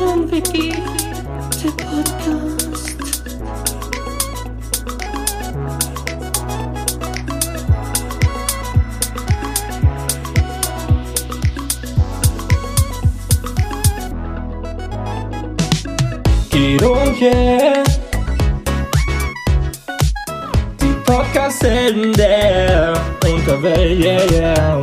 Traumwiki, der Podcast. Guido und yeah. Die Podcast-Helden der Unterwelt, yeah, yeah.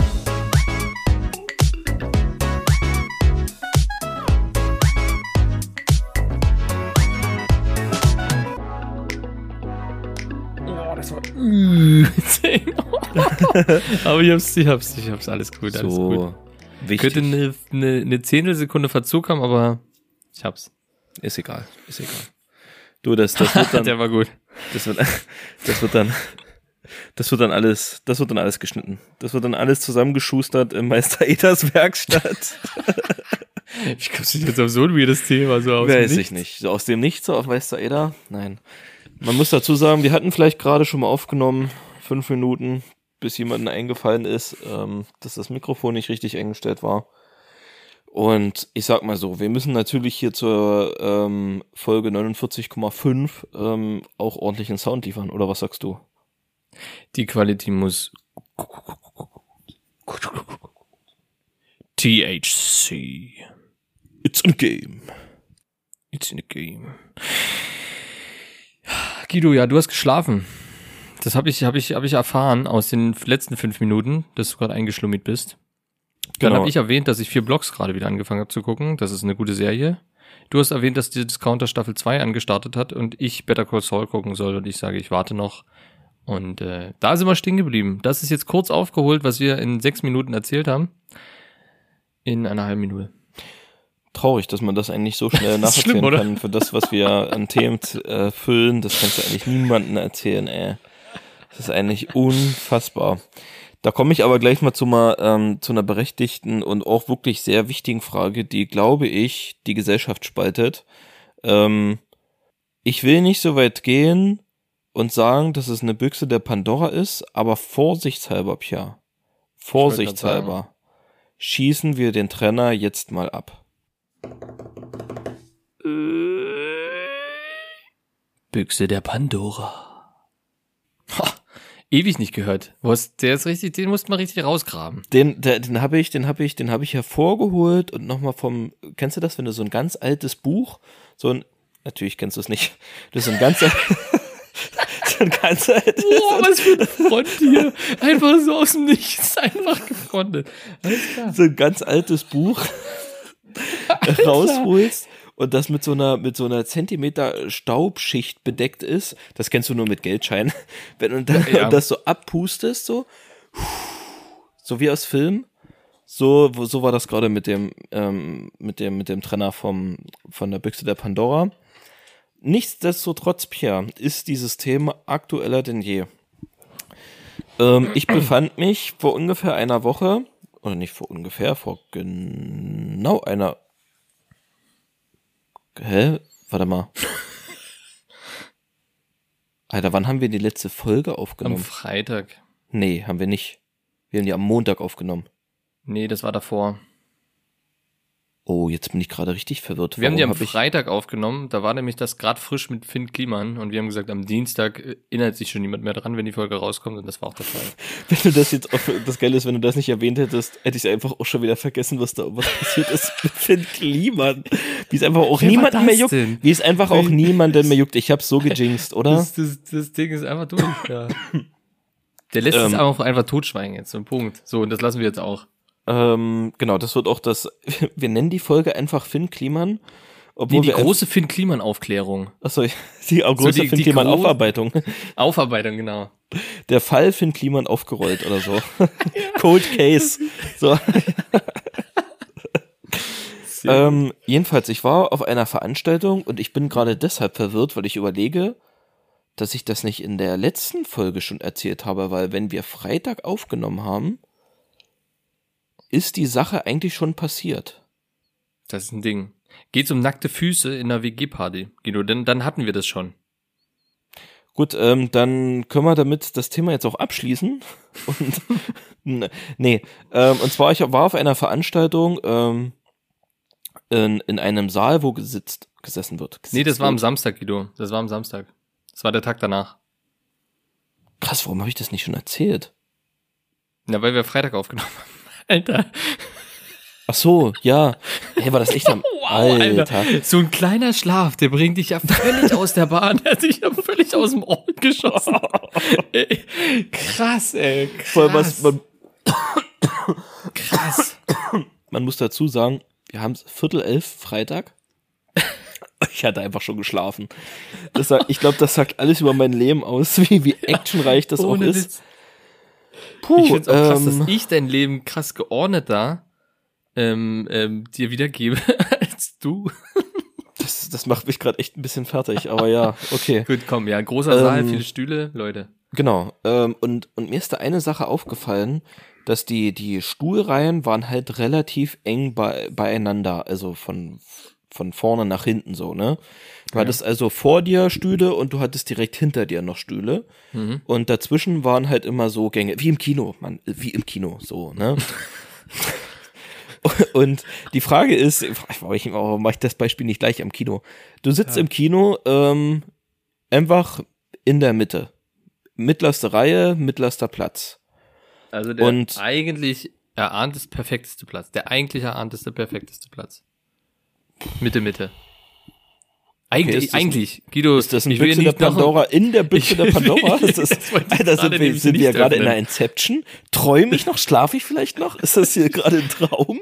Aber ich hab's, ich hab's, ich hab's, alles gut, alles gut. So wichtig. Könnte eine, eine, eine Zehntelsekunde Verzug haben, aber ich hab's. Ist egal, ist egal. Du, das, das wird dann, Der war gut. das wird, das wird dann, das wird dann alles, das wird dann alles geschnitten. Das wird dann alles zusammengeschustert im Meister Edas Werkstatt. Ich glaube, das ist jetzt auf so ein weirdes Thema, so aus dem Weiß ich Nichts. nicht. So aus dem Nichts, so auf Meister Eder? Nein. Man muss dazu sagen, wir hatten vielleicht gerade schon mal aufgenommen, fünf Minuten, bis jemandem eingefallen ist, ähm, dass das Mikrofon nicht richtig eingestellt war. Und ich sag mal so, wir müssen natürlich hier zur ähm, Folge 49,5 ähm, auch ordentlichen Sound liefern, oder was sagst du? Die Qualität muss. THC. It's a game. It's in a game. Guido, ja, du hast geschlafen. Das habe ich, habe ich, habe ich erfahren aus den letzten fünf Minuten, dass du gerade eingeschlummert bist. Dann Genau. habe ich erwähnt, dass ich vier Blogs gerade wieder angefangen habe zu gucken. Das ist eine gute Serie. Du hast erwähnt, dass die Discounter Staffel 2 angestartet hat und ich Better Call Saul gucken soll und ich sage, ich warte noch. Und äh, da sind wir stehen geblieben. Das ist jetzt kurz aufgeholt, was wir in sechs Minuten erzählt haben. In einer halben Minute. Traurig, dass man das eigentlich so schnell nacherzählen schlimm, kann. Für das, was wir an Themen äh, füllen, das kannst du eigentlich niemandem erzählen, ey. Das ist eigentlich unfassbar. Da komme ich aber gleich mal zu, mal, ähm, zu einer berechtigten und auch wirklich sehr wichtigen Frage, die, glaube ich, die Gesellschaft spaltet. Ähm, ich will nicht so weit gehen und sagen, dass es eine Büchse der Pandora ist, aber vorsichtshalber, Pia. Vorsichtshalber. Schießen wir den Trenner jetzt mal ab. Büchse der Pandora. Ewig nicht gehört. Der ist richtig, den musst du mal richtig rausgraben. Den, der, den habe ich, den habe ich, den habe ich hervorgeholt und nochmal vom, kennst du das, wenn du so ein ganz altes Buch, so ein, natürlich kennst du es nicht, das ist so ein ganz, so ein ganz altes, Boah, was für eine Front hier. Einfach so aus dem Nichts, einfach gefrontet. So ein ganz altes Buch rausholst und das mit so einer, mit so einer Zentimeter Staubschicht bedeckt ist, das kennst du nur mit Geldscheinen, wenn du da, Ja. und das so abpustest, so, so wie aus Film, so, so war das gerade mit dem, ähm, mit dem, mit dem Trenner vom, von der Büchse der Pandora. Nichtsdestotrotz, Pierre, ist dieses Thema aktueller denn je. Ähm, ich befand mich vor ungefähr einer Woche, oder nicht vor ungefähr, vor genau einer. Hä? Warte mal. Alter, wann haben wir die letzte Folge Am aufgenommen? Freitag. nee, haben wir nicht. Wir haben die am Montag aufgenommen. Nee, das war davor. Oh, jetzt bin ich gerade richtig verwirrt. Wir haben die am hab Freitag aufgenommen. Da war nämlich das gerade frisch mit Finn Kliman und wir haben gesagt, am Dienstag äh, erinnert sich schon niemand mehr dran, wenn die Folge rauskommt und das war auch der Fall. Wenn du das jetzt, auf, das Geile ist, wenn du das nicht erwähnt hättest, hätte ich einfach auch schon wieder vergessen, was da was passiert ist mit Finn Kliman. Wie es einfach auch Wer niemanden mehr juckt. denn? Wie es einfach auch niemanden mehr juckt. Ich hab's so gejinxt, oder? Das, das, das Ding ist einfach durch. Ja. Der lässt es Ähm. auch einfach totschweigen jetzt, so ein Punkt. So, und das lassen wir jetzt auch. Ähm, genau, das wird auch das, wir nennen die Folge einfach Finn Kliman. Obwohl Nee, die große Finn Kliman Aufklärung. Achso, die große die- Finn Kliman Aufarbeitung. Aufarbeitung, genau. Der Fall Finn Kliman aufgerollt oder so. Cold Case. So. ähm, jedenfalls, ich war auf einer Veranstaltung und ich bin gerade deshalb verwirrt, weil ich überlege, dass ich das nicht in der letzten Folge schon erzählt habe, weil wenn wir Freitag aufgenommen haben, ist die Sache eigentlich schon passiert. Das ist ein Ding. Geht's um nackte Füße in einer WG-Party, Guido, denn dann hatten wir das schon. Gut, ähm, dann können wir damit das Thema jetzt auch abschließen. Und nee, ähm, und zwar ich war auf einer Veranstaltung, ähm, in, in einem Saal, wo gesitzt, gesessen wird. Nee, das Gesitzt war am. Samstag, Guido. Das war am Samstag. Das war der Tag danach. Krass, warum habe ich das nicht schon erzählt? Na, weil wir Freitag aufgenommen haben. Alter. Ach so, ja. Hey, war das echt am Alter. So ein kleiner Schlaf, der bringt dich ja völlig aus der Bahn. Der hat dich ja völlig aus dem Ort geschossen. Ey, krass, ey. Krass. Vor allem, was, man, krass. man muss dazu sagen, wir haben Viertel elf Freitag. Ich hatte einfach schon geschlafen. Das sagt, ich glaube, das sagt alles über mein Leben aus, wie, wie actionreich das auch Ohne ist. Witz. Puh, Ich find's auch krass, ähm, dass ich dein Leben krass geordneter ähm, ähm, dir wiedergebe als du. das, das macht mich gerade echt ein bisschen fertig, aber ja, okay. Gut, komm, ja, großer Saal, Ähm, viele Stühle, Leute. Genau. Ähm, und, und mir ist da eine Sache aufgefallen, dass die, die Stuhlreihen waren halt relativ eng bei, beieinander, also von, von vorne nach hinten so, ne? Du hattest also vor dir Stühle und du hattest direkt hinter dir noch Stühle. Mhm. Und dazwischen waren halt immer so Gänge, wie im Kino, man, wie im Kino, so, ne? Und die Frage ist, warum mache ich das Beispiel nicht gleich am Kino? Du sitzt im Kino ähm, einfach in der Mitte. Mittlerste Reihe, mittlerster Platz. Also der Und- eigentlich erahntes perfekteste Platz. Der eigentlich erahnteste perfekteste Platz. Mitte, Mitte. Eigentlich, ist das ein- eigentlich. Guido, Ist das ein Büchse der noch- Pandora in der Büchse der Pandora? Ist das, Alter, sind wir, sind wir nicht gerade in einer Inception? Träume ich noch? Schlafe ich vielleicht noch? Ist das hier gerade ein Traum?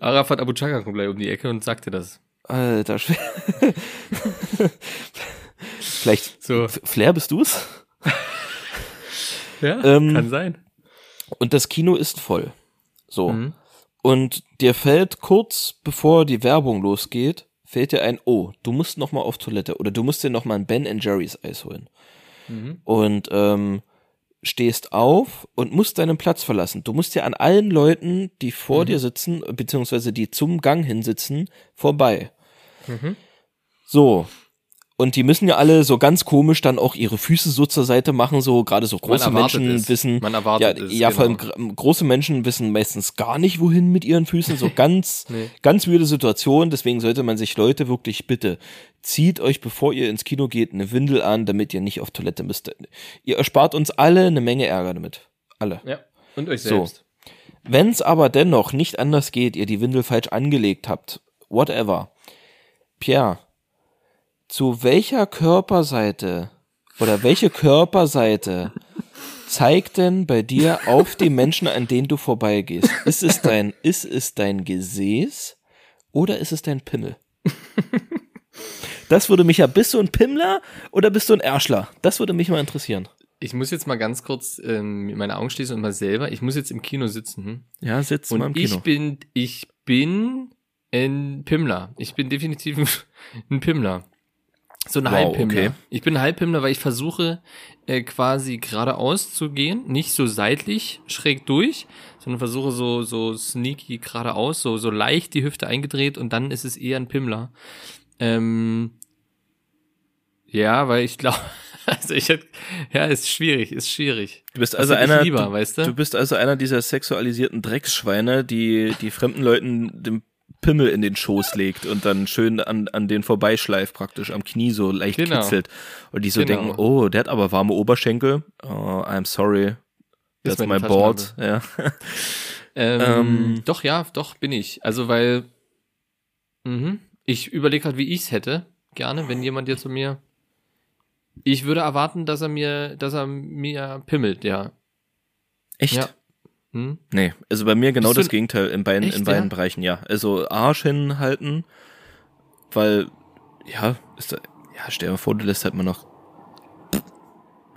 Arafat Abu Chaka kommt gleich um die Ecke und sagt dir das. Alter, schwer. vielleicht, So. Flair, bist du's? Ja, Ähm, kann sein. Und das Kino ist voll. So. Mhm. Und dir fällt kurz bevor die Werbung losgeht, fällt dir ein, oh, du musst noch mal auf Toilette oder du musst dir noch mal ein Ben Jerry's Eis holen. Mhm. Und ähm, stehst auf und musst deinen Platz verlassen. Du musst ja an allen Leuten, die vor Mhm. dir sitzen, beziehungsweise die zum Gang hinsitzen, vorbei. Mhm. So. Und die müssen ja alle so ganz komisch dann auch ihre Füße so zur Seite machen, so gerade so große Menschen es. wissen. Man erwartet ja, es, ja, vor allem genau. gr- große Menschen wissen meistens gar nicht, wohin mit ihren Füßen. So ganz, Nee. ganz weirde Situation. Deswegen sollte man sich Leute wirklich bitte zieht euch, bevor ihr ins Kino geht, eine Windel an, damit ihr nicht auf Toilette müsst. Ihr erspart uns alle eine Menge Ärger damit. Alle. Ja. Und euch So. selbst. Wenn es aber dennoch nicht anders geht, ihr die Windel falsch angelegt habt, whatever. Pierre, zu welcher Körperseite oder welche Körperseite zeigt denn bei dir auf die Menschen, an denen du vorbeigehst? Ist es dein, ist es dein Gesäß oder ist es dein Pimmel? Das würde mich ja, bist du ein Pimmler oder bist du ein Ärschler? Das würde mich mal interessieren. Ich muss jetzt mal ganz kurz ähm, meine Augen schließen und mal selber. Ich muss jetzt im Kino sitzen. Hm? Ja, sitzt Und ich bin, ich bin ein Pimmler. Ich bin definitiv ein Pimmler. So ein Wow, Halbpimmler. okay. Ich bin ein Halbpimmler, weil ich versuche äh, quasi geradeaus zu gehen, nicht so seitlich schräg durch, sondern versuche so so sneaky geradeaus, so so leicht die Hüfte eingedreht und dann ist es eher ein Pimmler. Ähm, ja, weil ich glaube, also ich hätte, ja, ist schwierig, ist schwierig. Du bist also einer, lieber, du, weißt du? du bist also einer dieser sexualisierten Drecksschweine, die die fremden Leuten den Pimmel in den Schoß legt und dann schön an, an den vorbeischleift praktisch am Knie so leicht Genau. kitzelt und die so Genau. denken, oh, der hat aber warme Oberschenkel. Oh, I'm sorry. That's my board. Ja. Ähm, Ähm. doch, ja, doch, bin ich. Also, weil mhm, ich überlege gerade, wie ich es hätte. Gerne, wenn jemand jetzt zu mir. Ich würde erwarten, dass er mir, dass er mir pimmelt, ja. Echt? Ja. Hm? Nee, also bei mir genau Bist das Gegenteil in beiden, Echt, in beiden ja? Bereichen, ja. Also Arsch hinhalten, weil, ja, ist da, ja, stell dir mal vor, du lässt halt mal noch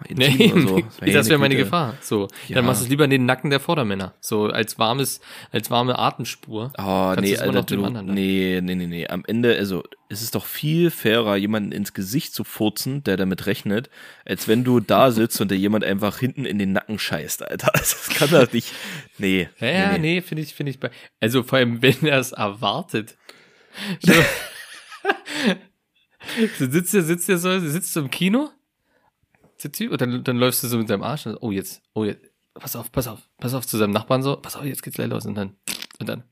Nee, so. das wäre meine Güte. Gefahr. So, Ja. dann machst du es lieber in den Nacken der Vordermänner. So als warmes, als warme Atemspur. Oh, nee, Alter, du, nee, nee, nee, nee. Am Ende, also, es ist doch viel fairer, jemanden ins Gesicht zu furzen, der damit rechnet, als wenn du da sitzt und dir jemand einfach hinten in den Nacken scheißt, Alter. Also, das kann doch nicht, nee. Ja, ja, nee, finde ich, finde ich. bei- Also vor allem, wenn er es erwartet. So. sitzt er, sitzt er so, sitzt du im Kino, du, und dann, dann läufst du so mit deinem Arsch. Und, oh jetzt, oh jetzt, pass auf, pass auf, pass auf zu seinem Nachbarn so, pass auf, jetzt geht's gleich los und dann, und dann.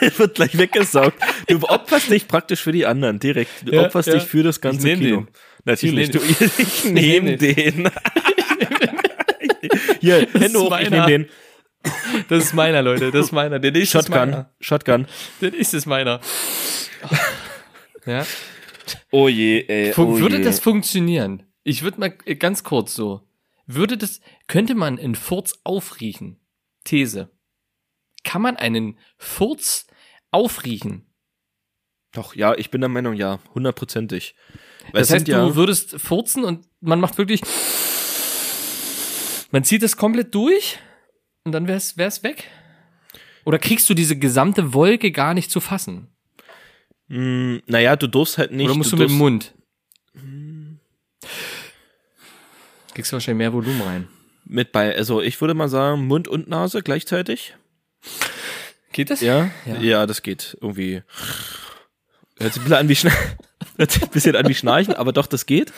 wird gleich weggesaugt. Du opferst dich praktisch für die anderen, direkt. Du Ja, opferst ja. dich für das ganze nehm Kino. den. Natürlich, Ich du, ich nehme nehm den. Hier, Hände ist hoch, ich nehme den. Das ist meiner, Leute. Das ist meiner. Der nächste ist Shotgun, meiner. Shotgun. Der nächste ist meiner. Ja. Oh je, ey. Fun oh würde je. das funktionieren? Ich würde mal äh, ganz kurz so. Würde das, könnte man einen Furz aufriechen? These. Kann man einen Furz aufriechen? Doch, ja, ich bin der Meinung, ja, hundertprozentig. Das es heißt, ja, du würdest furzen und man macht wirklich, man zieht das komplett durch und dann wär's, wär's weg? Oder kriegst du diese gesamte Wolke gar nicht zu fassen? Mh, naja, du durfst halt nicht. Oder musst du, du mit dem Mund? Kriegst du wahrscheinlich mehr Volumen rein. mit bei, also ich würde mal sagen, Mund und Nase gleichzeitig. Geht das? Ja? Ja. Ja, das geht irgendwie. Hört sich ein bisschen an wie, Schna Hört sich ein bisschen an wie Schnarchen, aber doch, das geht.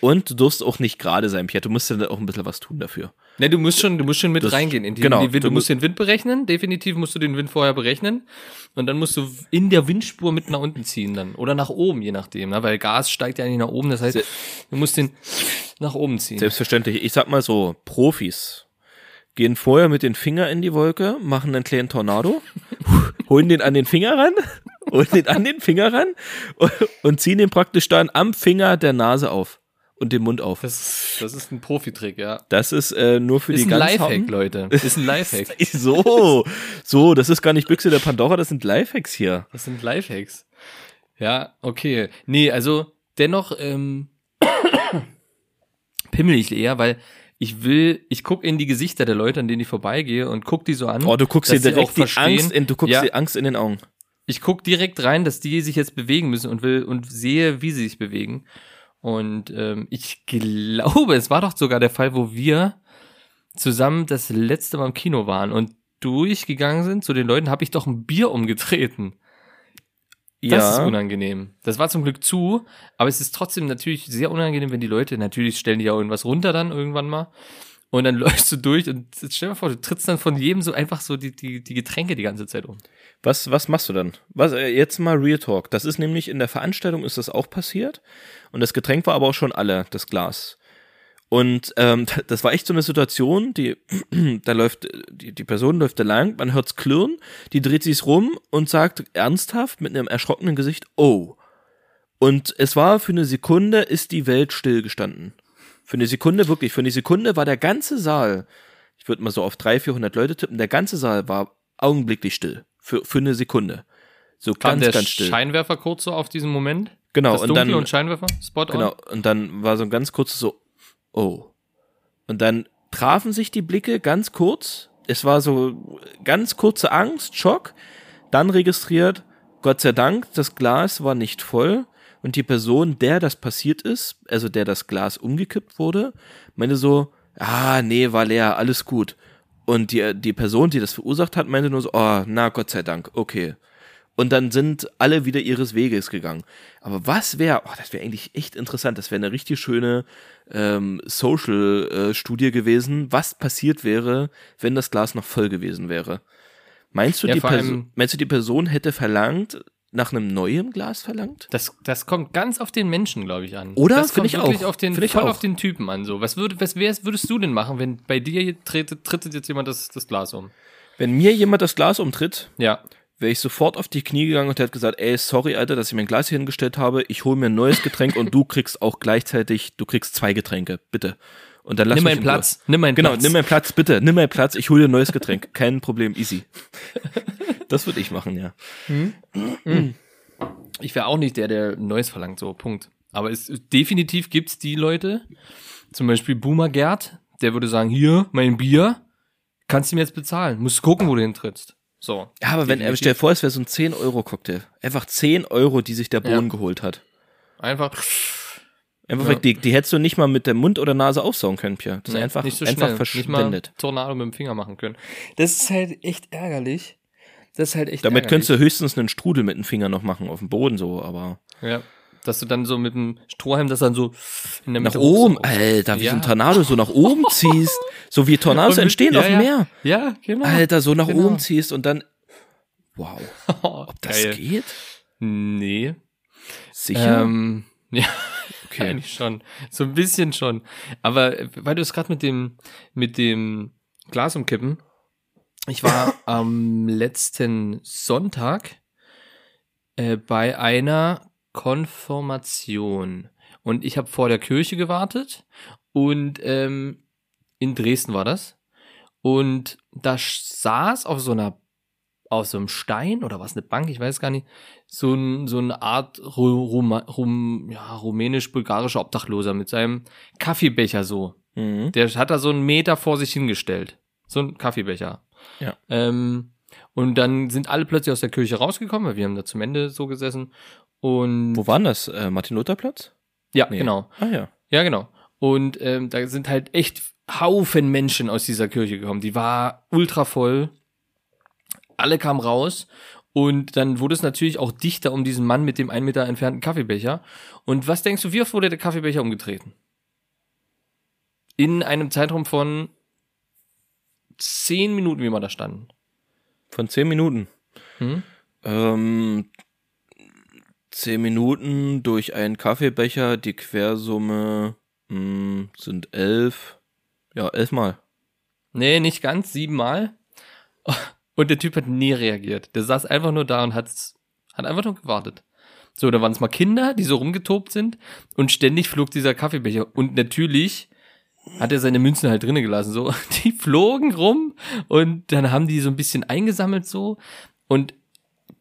Und du durfst auch nicht gerade sein, Pierre. Du musst ja auch ein bisschen was tun dafür. Ne, du musst schon, du musst schon mit Das- reingehen. In die, genau, in die Wind, du du musst den Wind berechnen. Definitiv musst du den Wind vorher berechnen. Und dann musst du in der Windspur mit nach unten ziehen dann. Oder nach oben, je nachdem, ne? Weil Gas steigt ja nicht nach oben. Das heißt, du musst den nach oben ziehen. Selbstverständlich. Ich sag mal so, Profis gehen vorher mit den Finger in die Wolke, machen einen kleinen Tornado, holen den an den Finger ran, holen den an den Finger ran und, und ziehen den praktisch dann am Finger der Nase auf und den Mund auf. Das ist, das ist ein Profitrick, ja. Das ist äh, nur für Ist die ein ganz Lifehack, Harten. Leute. Ist ein Lifehack. So, so, das ist gar nicht Büchse der Pandora, das sind Lifehacks hier. Das sind Lifehacks. Ja, okay. Nee, also dennoch ähm, pimmel ich eher, weil ich will, ich guck in die Gesichter der Leute, an denen ich vorbeigehe und guck die so an. Oh, du guckst dir direkt die verstehen- Angst in, du guckst Ja. die Angst in den Augen. ich guck direkt rein, dass die sich jetzt bewegen müssen und will und sehe, wie sie sich bewegen. Und ähm, ich glaube, es war doch sogar der Fall, wo wir zusammen das letzte Mal im Kino waren und durchgegangen sind zu den Leuten, habe ich doch ein Bier umgetreten. Das ist Ja, unangenehm. Das war zum Glück zu, aber es ist trotzdem natürlich sehr unangenehm, wenn die Leute, natürlich stellen die ja irgendwas runter dann irgendwann mal. Und dann läufst du durch und stell dir vor, du trittst dann von jedem so einfach so die, die, die Getränke die ganze Zeit um. was, was machst du dann? Was, äh, jetzt mal Real Talk. Das ist nämlich in der Veranstaltung ist das auch passiert. Und das Getränk war aber auch schon alle, das Glas. Und ähm, das war echt so eine Situation, die, da läuft, die, die Person läuft da lang, man hört's klirren, die dreht sich's rum und sagt ernsthaft mit einem erschrockenen Gesicht, oh. Und es war für eine Sekunde, ist die Welt stillgestanden. Für eine Sekunde, wirklich, für eine Sekunde war der ganze Saal, ich würde mal so auf 300, 400 Leute tippen, der ganze Saal war augenblicklich still. Für, für eine Sekunde. So Kam ganz, ganz still. Scheinwerfer kurz so auf diesen Moment? genau, das und Dunkel dann, und Scheinwerfer? Spot on? Genau, und dann war so ein ganz kurzes so, oh. Und dann trafen sich die Blicke ganz kurz. Es war so ganz kurze Angst, Schock. Dann registriert, Gott sei Dank, das Glas war nicht voll. Und die Person, der das passiert ist, also der das Glas umgekippt wurde, meinte so, ah, nee, war leer, alles gut. Und die, die Person, die das verursacht hat, meinte nur so, oh, na, Gott sei Dank, okay. Und dann sind alle wieder ihres Weges gegangen. Aber was wäre, oh, das wäre eigentlich echt interessant, das wäre eine richtig schöne ähm, Social-Studie gewesen, was passiert wäre, wenn das Glas noch voll gewesen wäre. Meinst du, Ja, die Person, meinst du, die Person hätte verlangt, nach einem neuen Glas verlangt? Das, das kommt ganz auf den Menschen, glaube ich, an. Oder? Das kommt ich wirklich auch. auf den, Find voll auf den Typen an. So. Was, würd, was wär's, würdest du denn machen, wenn bei dir tretet, trittet jetzt jemand das, das Glas um? Wenn mir jemand das Glas umtritt, Ja. wäre ich sofort auf die Knie gegangen und hätte gesagt, ey, sorry, Alter, dass ich mein Glas hier hingestellt habe. Ich hole mir ein neues Getränk und du kriegst auch gleichzeitig, du kriegst zwei Getränke, bitte. Und dann lass Nimm meinen in Platz. Nimm meinen. Genau, Platz. nimm meinen Platz, bitte. Nimm meinen Platz, ich hole dir ein neues Getränk. Kein Problem, easy. Das würde ich machen, ja. Ich wäre auch nicht der, der Neues verlangt, so, Punkt. Aber es, definitiv gibt's die Leute, zum Beispiel Boomer Gerd, der würde sagen, hier, mein Bier, kannst du mir jetzt bezahlen. Musst gucken, wo du hintrittst. So. Ja, aber wenn, Definitiv. stell dir vor, es wäre so ein 10-Euro-Cocktail. Einfach 10 Euro, die sich der Boden Ja. geholt hat. Einfach, Einfach Ja. weg, die, die hättest du nicht mal mit der Mund oder Nase aufsaugen können, Pierre. Das ist Nee, einfach, nicht so einfach schnell. Nicht mal verschwendet. Tornado mit dem Finger machen können. Das ist halt echt ärgerlich. Das ist halt echt Damit ärgerlich. könntest du höchstens einen Strudel mit dem Finger noch machen, auf dem Boden so, aber. Ja. Dass du dann so mit dem Strohhalm das dann so in der Nach Mitte oben, hoch- Alter, wie Ja. so ein Tornado so nach oben ziehst. So wie Tornados mit- entstehen ja, auf dem ja. Meer. Ja, genau. Alter, so nach Genau. oben ziehst und dann Wow. Ob Das geht? Nee. Sicher? Ähm, ja, okay. eigentlich schon. So ein bisschen schon. Aber äh, weil du es gerade mit dem, mit dem Glas umkippen. Ich war am letzten Sonntag äh, bei einer Konfirmation. Und ich habe vor der Kirche gewartet. Und ähm, in Dresden war das. Und da saß auf so einer, auf so einem Stein oder was, eine Bank, ich weiß gar nicht, so, ein, so eine Art Ru Rum, Rum, ja, rumänisch-bulgarischer Obdachloser mit seinem Kaffeebecher so. Mhm. Der hat da so einen Meter vor sich hingestellt. So ein Kaffeebecher. Ja. Ähm, und dann sind alle plötzlich aus der Kirche rausgekommen, weil wir haben da zum Ende so gesessen. Und Wo war denn das? Äh, Martin-Luther-Platz? ja, Nee. genau. Ah ja. Ja, genau. Und ähm, da sind halt echt Haufen Menschen aus dieser Kirche gekommen. Die war ultra voll. Alle kamen raus. Und dann wurde es natürlich auch dichter um diesen Mann mit dem ein Meter entfernten Kaffeebecher. Und was denkst du, wie oft wurde der Kaffeebecher umgetreten? In einem Zeitraum von zehn Minuten, wie wir da standen. Von zehn Minuten. Hm? Ähm, zehn Minuten durch einen Kaffeebecher, die Quersumme mh, sind elf. Ja, elfmal. Nee, nicht ganz, siebenmal. Und der Typ hat nie reagiert. Der saß einfach nur da und hat's, hat einfach nur gewartet. So, da waren es mal Kinder, die so rumgetobt sind und ständig flog dieser Kaffeebecher. Und natürlich hat er seine Münzen halt drinnen gelassen. So, die flogen rum und dann haben die so ein bisschen eingesammelt so. Und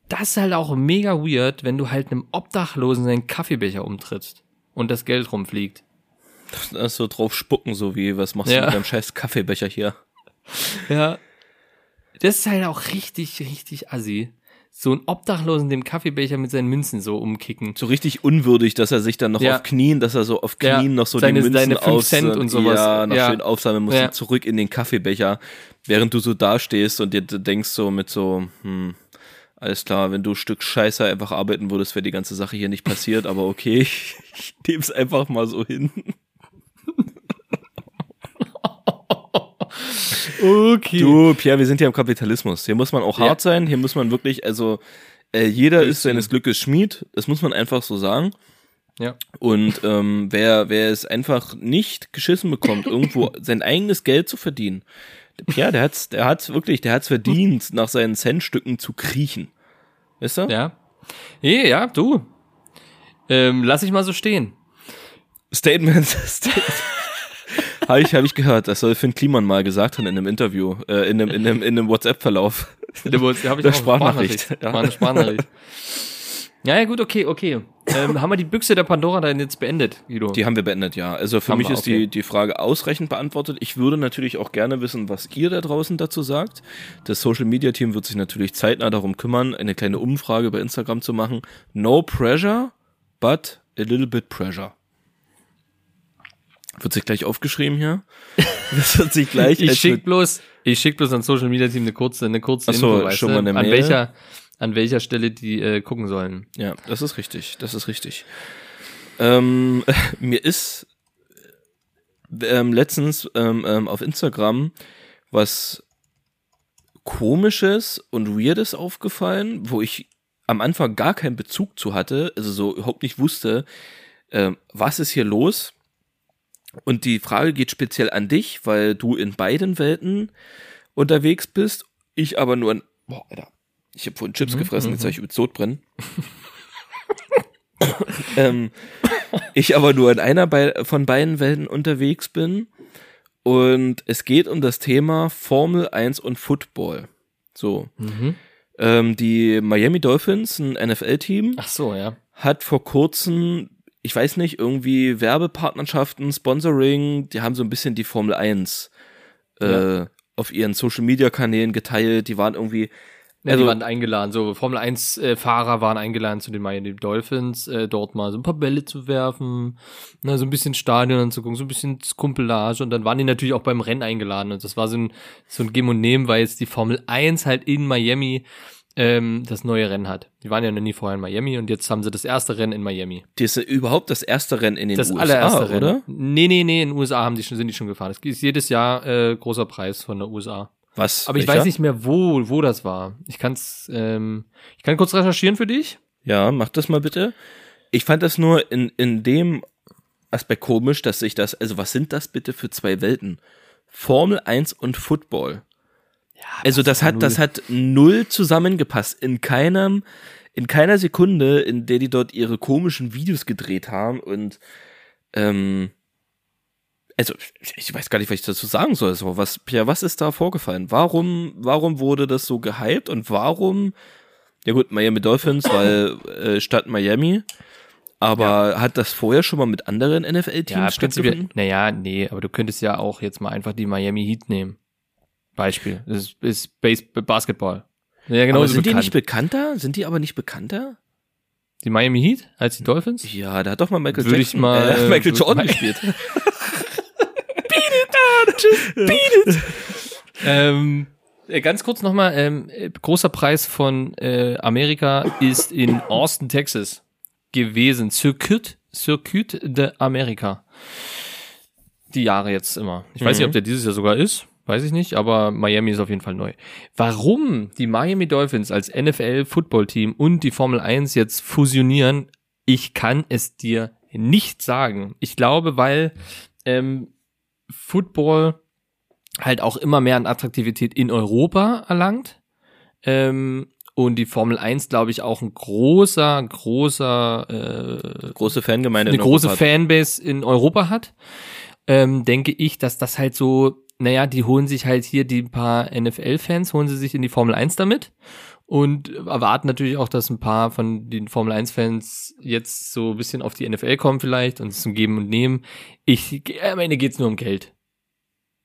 das ist halt auch mega weird, wenn du halt einem Obdachlosen seinen Kaffeebecher umtrittst und das Geld rumfliegt. Das ist so drauf spucken, so wie, was machst du Ja. mit deinem scheiß Kaffeebecher hier? Ja. Das ist halt auch richtig, richtig assi. So ein Obdachlosen dem Kaffeebecher mit seinen Münzen so umkicken. So richtig unwürdig, dass er sich dann noch Ja. auf Knien, dass er so auf Ja. Knien noch so Seine- die Münzen seine fünf aus, Cent und sowas. Ja, noch Ja. schön aufsammeln muss Ja. und zurück in den Kaffeebecher, während du so dastehst und dir denkst so mit so, hm, alles klar, wenn du ein Stück Scheiße einfach arbeiten würdest, wäre die ganze Sache hier nicht passiert, aber okay, ich, ich nehm's einfach mal so hin. Okay. Du, Pierre, wir sind ja im Kapitalismus. Hier muss man auch Ja. hart sein, hier muss man wirklich, also äh, jeder ist seines Glückes Schmied, das muss man einfach so sagen. Ja. Und ähm, wer, wer es einfach nicht geschissen bekommt, irgendwo sein eigenes Geld zu verdienen, der Pierre, der hat's, der hat's wirklich, der hat's verdient, nach seinen Centstücken zu kriechen. Weißt du? Ja. Ja, ja, du. Ähm, lass ich mal so stehen. Statement. Statement. Habe ich, hab ich gehört. Das soll Finn Kliman mal gesagt haben in einem Interview, äh, in einem, in einem, in einem WhatsApp-Verlauf. Da habe ich Der eine Sprachnachricht, ja. War eine Sprachnachricht. Ja, ja, gut, okay, okay. Ähm, haben wir die Büchse der Pandora dann jetzt beendet, Guido? Die haben wir beendet, ja. Also für Haben mich wir, ist okay. die, die Frage ausreichend beantwortet. Ich würde natürlich auch gerne wissen, was ihr da draußen dazu sagt. Das Social Media Team wird sich natürlich zeitnah darum kümmern, eine kleine Umfrage bei Instagram zu machen. No pressure, but a little bit pressure. Wird sich gleich aufgeschrieben hier. Das wird sich gleich. ich als schick mit- bloß, ich schick bloß ans Social Media Team eine kurze, eine kurze Ach so, Info, schon mal eine an Mail. welcher, an welcher Stelle die äh, gucken sollen. Ja, das ist richtig. Das ist richtig. Ähm, mir ist ähm, letztens ähm, ähm, auf Instagram was komisches und weirdes aufgefallen, wo ich am Anfang gar keinen Bezug zu hatte, also so überhaupt nicht wusste, ähm, was ist hier los? Und die Frage geht speziell an dich, weil du in beiden Welten unterwegs bist, ich aber nur in, boah, Alter, ich habe vorhin Chips gefressen, jetzt habe ich übelst Sodbrennen. ähm, ich aber nur in einer von beiden Welten unterwegs bin. Und es geht um das Thema Formel 1 und Football. So. Mhm. Ähm, die Miami Dolphins, ein NFL-Team, Ach so, ja. hat vor kurzem, ich weiß nicht, irgendwie Werbepartnerschaften, Sponsoring, die haben so ein bisschen die Formel 1 äh, Ja. auf ihren Social-Media-Kanälen geteilt. Die waren irgendwie, Ja, Also- die waren eingeladen, so Formel 1 äh, Fahrer waren eingeladen zu den Miami Dolphins, äh, dort mal so ein paar Bälle zu werfen, na, so ein bisschen Stadion anzugucken, so ein bisschen Kumpelage und dann waren die natürlich auch beim Rennen eingeladen und das war so ein, so ein Gem und Nehmen, weil jetzt die Formel 1 halt in Miami ähm, das neue Rennen hat. Die waren ja noch nie vorher in Miami und jetzt haben sie das erste Rennen in Miami. das ist überhaupt das erste Rennen in den Das USA, allererste Rennen. oder? Nee, nee, nee, in den USA haben die schon, sind die schon gefahren. Es ist jedes Jahr äh, großer Preis von der USA. Was? Aber ich welcher? weiß nicht mehr, wo, wo das war. Ich kann's, ähm, ich kann kurz recherchieren für dich. Ja, mach das mal bitte. Ich fand das nur in, in dem Aspekt komisch, dass sich das, also was sind das bitte für zwei Welten? Formel 1 und Football. Also das hat, das hat null zusammengepasst. In keinem, in keiner Sekunde, in der die dort ihre komischen Videos gedreht haben und ähm, also ich weiß gar nicht, was ich dazu sagen soll. So, was, Pierre, was ist da vorgefallen? Warum, warum wurde das so gehypt und warum? Ja gut, Miami Dolphins, weil äh, Stadt Miami. Aber hat das vorher schon mal mit anderen NFL-Teams Ja, stattgefunden? naja, nee, aber du könntest ja auch jetzt mal einfach die Miami Heat nehmen. Beispiel. Das ist, ist Base, Basketball. Ja, genau sind die bekannt. nicht bekannter? Sind die aber nicht bekannter? die Miami Heat als die Dolphins? Ja, da hat doch mal Michael Würde ich Jackson, mal, äh, Michael Jordan gespielt. Ähm, äh, ganz kurz nochmal, ähm, äh, großer Preis von äh, Amerika ist in Austin, Texas gewesen. Circuit, Circuit de America. Die Jahre jetzt immer. Ich weiß nicht, ob der dieses Jahr sogar ist. Weiß ich nicht, aber Miami ist auf jeden Fall neu. Warum die Miami Dolphins als NFL-Football-Team und die Formel 1 jetzt fusionieren, ich kann es dir nicht sagen. Ich glaube, weil ähm, Football halt auch immer mehr an Attraktivität in Europa erlangt. Ähm, und die Formel 1, glaube ich, auch ein großer, großer, äh, Große Fangemeinde. eine in große Europa. Fanbase in Europa hat, ähm, denke ich, dass das halt so, naja, die holen sich halt hier die paar NFL-Fans, holen sie sich in die Formel 1 damit und erwarten natürlich auch, dass ein paar von den Formel 1-Fans jetzt so ein bisschen auf die NFL kommen vielleicht und es zum Geben und Nehmen. Ich, am Ende geht's nur um Geld.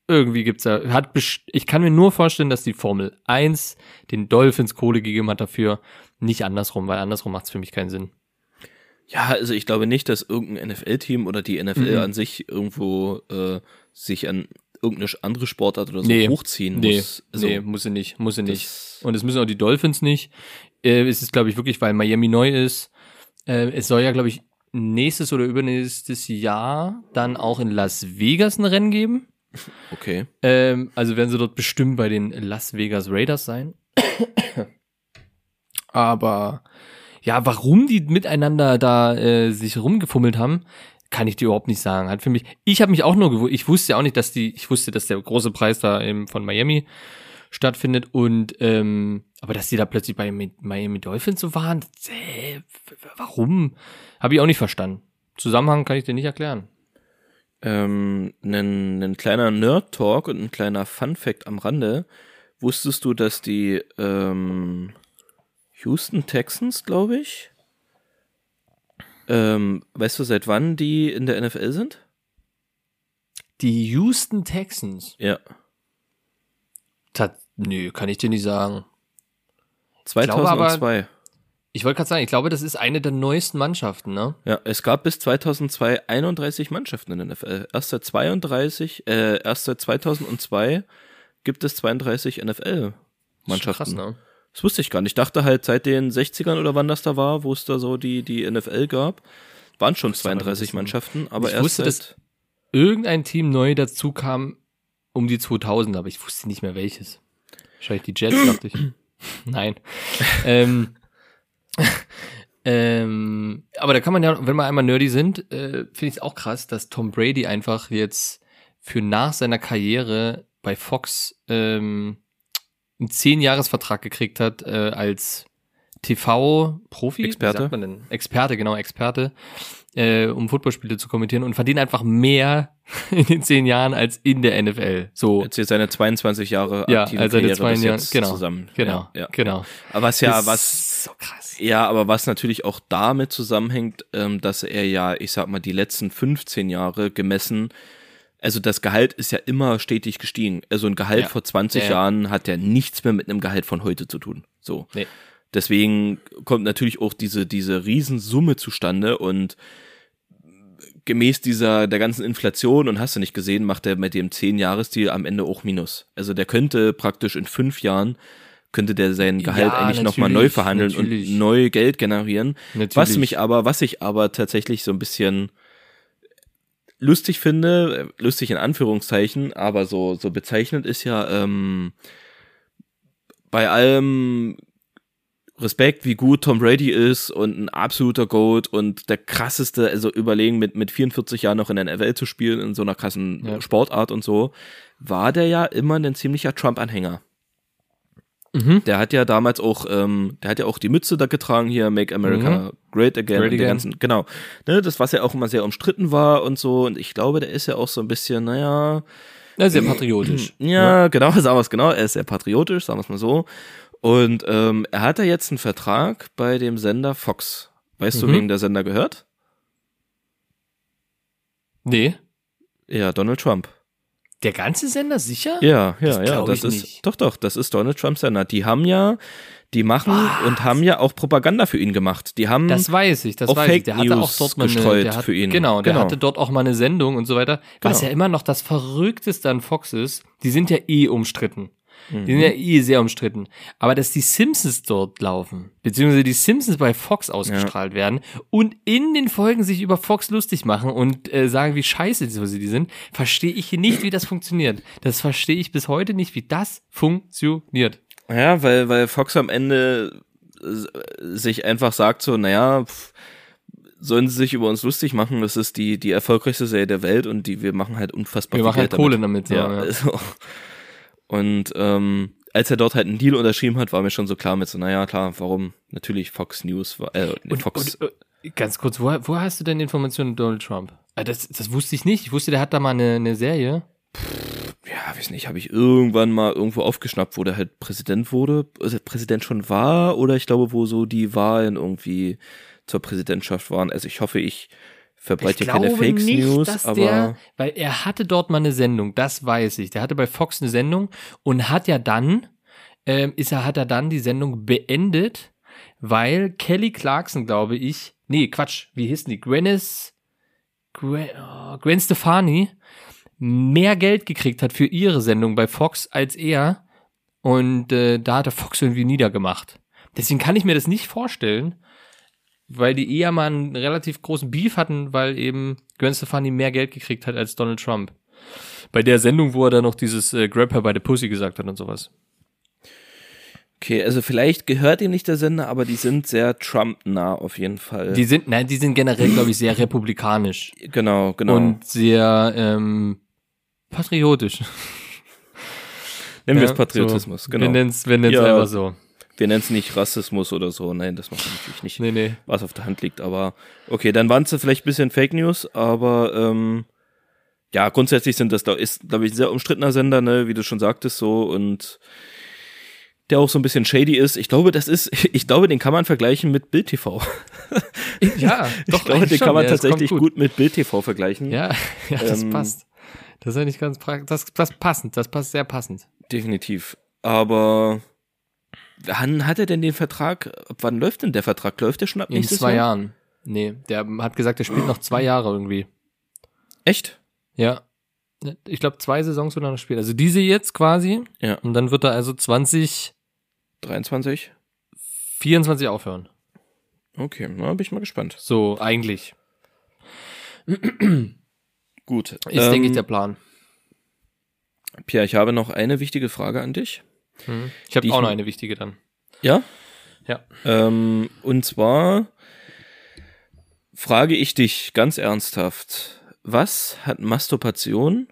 Irgendwie gibt's da, hat, ich kann mir nur vorstellen, dass die Formel 1 den Dolphins Kohle gegeben hat dafür, nicht andersrum, weil andersrum macht's für mich keinen Sinn. Ja, also ich glaube nicht, dass irgendein NFL-Team oder die NFL Mhm. an sich irgendwo äh, sich an irgendeine andere Sportart oder so Nee. hochziehen Nee, muss. Also, nee, muss sie nicht, muss sie nicht. das- Und es müssen auch die Dolphins nicht. Äh, es ist, glaube ich, wirklich, weil Miami neu ist. Äh, es soll ja, glaube ich, nächstes oder übernächstes Jahr dann auch in Las Vegas ein Rennen geben. Okay. Ähm, also werden sie dort bestimmt bei den Las Vegas Raiders sein. Aber ja, warum die miteinander da äh, sich rumgefummelt haben, kann ich dir überhaupt nicht sagen. Hat für mich, ich habe mich auch nur gewusst, ich wusste ja auch nicht, dass die, ich wusste, dass der große Preis da eben von Miami stattfindet und ähm, aber dass die da plötzlich bei Mi- Miami Dolphins so waren, äh, warum? Habe ich auch nicht verstanden. Zusammenhang kann ich dir nicht erklären. Ähm, ein, ein kleiner Nerd-Talk und ein kleiner Fun-Fact am Rande. Wusstest du, dass die ähm, Houston Texans, glaube ich, ähm, weißt du, seit wann die in der NFL sind? Die Houston Texans. Ja. Tat, nö, kann ich dir nicht sagen. glaube aber- 2002. Ich wollte gerade sagen, ich glaube, das ist eine der neuesten Mannschaften, ne? Ja, es gab bis 2002 31 Mannschaften in der NFL. Erst seit 32, äh, erst seit 2002 gibt es 32 NFL-Mannschaften. Krass, ne? Das wusste ich gar nicht. Ich dachte halt seit den 60ern oder wann das da war, wo es da so die, die NFL gab, waren schon aber 32 wissen. Mannschaften, aber Ich erst wusste, seit, dass- Irgendein Team neu dazu kam um die 2000, aber ich wusste nicht mehr welches. Wahrscheinlich die Jets, dachte ich. Nein. ähm, ähm, aber da kann man ja, wenn wir einmal nerdy sind, äh, finde ich es auch krass, dass Tom Brady einfach jetzt für nach seiner Karriere bei Fox ähm, einen 10-Jahres-Vertrag gekriegt hat äh, als TV-Profi. Experte. Experte, genau, Experte, äh, um Footballspiele zu kommentieren und verdient einfach mehr in den 10 Jahren als in der NFL. So. jetzt seine 22 Jahre Ja, aktive also seine Karriere Jahre, jetzt genau, zusammen. Genau, Ja, ja. genau. Aber was ja, was, so krass. ja, aber was natürlich auch damit zusammenhängt, ähm, dass er ja, ich sag mal, die letzten 15 Jahre gemessen, also das Gehalt ist ja immer stetig gestiegen. Also ein Gehalt Ja. vor 20 Ja, ja. Jahren hat ja nichts mehr mit einem Gehalt von heute zu tun. So. Nee. Deswegen kommt natürlich auch diese, diese Riesensumme zustande und gemäß dieser, der ganzen Inflation und hast du nicht gesehen, macht er mit dem 10-Jahres-Deal am Ende auch Minus. Also der könnte praktisch in fünf Jahren könnte der sein Gehalt Ja, eigentlich nochmal neu verhandeln natürlich. und neu Geld generieren. Natürlich. Was mich aber, was ich aber tatsächlich so ein bisschen lustig finde, äh, lustig in Anführungszeichen, aber so, so bezeichnend ist ja ähm, bei allem Respekt, wie gut Tom Brady ist und ein absoluter Goat und der krasseste, also überlegen, mit, mit 44 Jahren noch in der NFL zu spielen, in so einer krassen Ja. Sportart und so, war der ja immer ein ziemlicher Trump-Anhänger. Mhm. Der hat ja damals auch, ähm, der hat ja auch die Mütze da getragen hier, Make America Great Again. Mhm. Great und der Again. ganzen, genau. Ne, das, was ja auch immer sehr umstritten war und so. Und ich glaube, der ist ja auch so ein bisschen, naja, Ja, sehr patriotisch. ja, genau, sagen wir es genau. Er ist sehr patriotisch, sagen wir es mal so. Und ähm, er hat ja jetzt einen Vertrag bei dem Sender Fox. Weißt du, Mhm. wem der Sender gehört? Nee. Ja, Donald Trump. Der ganze Sender, sicher? Ja, ja, Das ja. Das ich ist nicht. doch, doch. Das ist Donald Trumps Sender. Die haben ja, die machen und haben ja auch Propaganda für ihn gemacht. Die haben Das weiß ich, das Auch weiß Fake ich. Der hatte auch News dort mal eine, gestreut der hat, für ihn. Genau, der Genau. hatte dort auch mal eine Sendung und so weiter. Was Genau. ja immer noch das Verrückteste an Fox ist, die sind ja eh umstritten. Mhm. Die sind ja eh sehr umstritten. Aber dass die Simpsons dort laufen, beziehungsweise die Simpsons bei Fox ausgestrahlt werden und in den Folgen sich über Fox lustig machen und äh, sagen, wie scheiße die- sie die sind, verstehe ich nicht, wie das funktioniert. Das verstehe ich bis heute nicht, wie das funktioniert. Ja, weil, weil Fox am Ende sich einfach sagt so, naja, pff, sollen sie sich über uns lustig machen, das ist die, die erfolgreichste Serie der Welt und die, wir machen halt unfassbar Wir viel machen halt Kohle damit. so, Ja, ja. Also, und ähm, als er dort halt einen Deal unterschrieben hat, war mir schon so klar mit so, naja, klar, warum? Natürlich Fox News, war- äh, Und, Fox, und, äh, ganz kurz, woher, woher hast du denn Informationen über Donald Trump? Ah, Das, das wusste ich nicht. Ich wusste, der hat da mal eine, eine Serie. ja, weiß nicht, habe ich irgendwann mal irgendwo aufgeschnappt, wo der halt Präsident wurde, also Präsident schon war, oder ich glaube, wo so die Wahlen irgendwie zur Präsidentschaft waren. Also ich hoffe, ich verbreite hier keine Fake News, dass aber der, weil er hatte dort mal eine Sendung, das weiß ich. Der hatte bei Fox eine Sendung und hat ja dann, ähm, ist er, hat er dann die Sendung beendet, weil Kelly Clarkson, glaube ich, nee, Quatsch, wie hieß die? Gwennis, Gwen, oh, Gwen Stefani mehr Geld gekriegt hat für ihre Sendung bei Fox als er und äh, da hat er Fox irgendwie niedergemacht. Deswegen kann ich mir das nicht vorstellen, weil die eher mal einen relativ großen Beef hatten, weil eben Gwen Stefani mehr Geld gekriegt hat als Donald Trump. Bei der Sendung, wo er dann noch dieses äh, Grab her by the Pussy gesagt hat und sowas. okay, also vielleicht gehört ihm nicht der Sender, aber die sind sehr Trump-nah auf jeden Fall. Die sind, nein, die sind generell, glaube ich, sehr republikanisch genau, genau. und sehr ähm, patriotisch. Nennen wir Ja, es Patriotismus, so. genau. Wir nennen es wir nennen's Ja. einfach so. Wir nennen es nicht Rassismus oder so. Nein, das machen wir natürlich nicht. Nee, nee. Was auf der Hand liegt, aber okay, dann waren es vielleicht ein bisschen Fake News, aber ähm, ja, grundsätzlich sind das, ist, glaube ich, ein sehr umstrittener Sender, ne, wie du schon sagtest, so und der auch so ein bisschen shady ist. Ich glaube, das ist, ich glaube, den kann man vergleichen mit Bild TV. Ja, doch, ich glaube, den eigentlich kann man schon. Ja, tatsächlich gut. mit Bild TV vergleichen. Ja, ja, das Ähm, passt. Das ist ja nicht ganz praktisch. Das, das passend, das passt sehr passend. Definitiv. Aber wann hat er denn den Vertrag? Wann läuft denn der Vertrag? Läuft der schon ab In zwei Jahr? Jahren. Nee, der hat gesagt, der spielt noch zwei Jahre irgendwie. Echt? Ja. Ich glaube, zwei Saisons wird er noch spielen. Also diese jetzt quasi. Ja. Und dann wird er also 2024 23? aufhören. Okay, na, bin ich mal gespannt. So, eigentlich. Gut. Ist, ähm, denke ich, der Plan. Pierre, ich habe noch eine wichtige Frage an dich. Mhm. Ich habe auch ich- noch eine wichtige dann. Ja? Ja. Ähm, und zwar frage ich dich ganz ernsthaft, was hat Masturbation,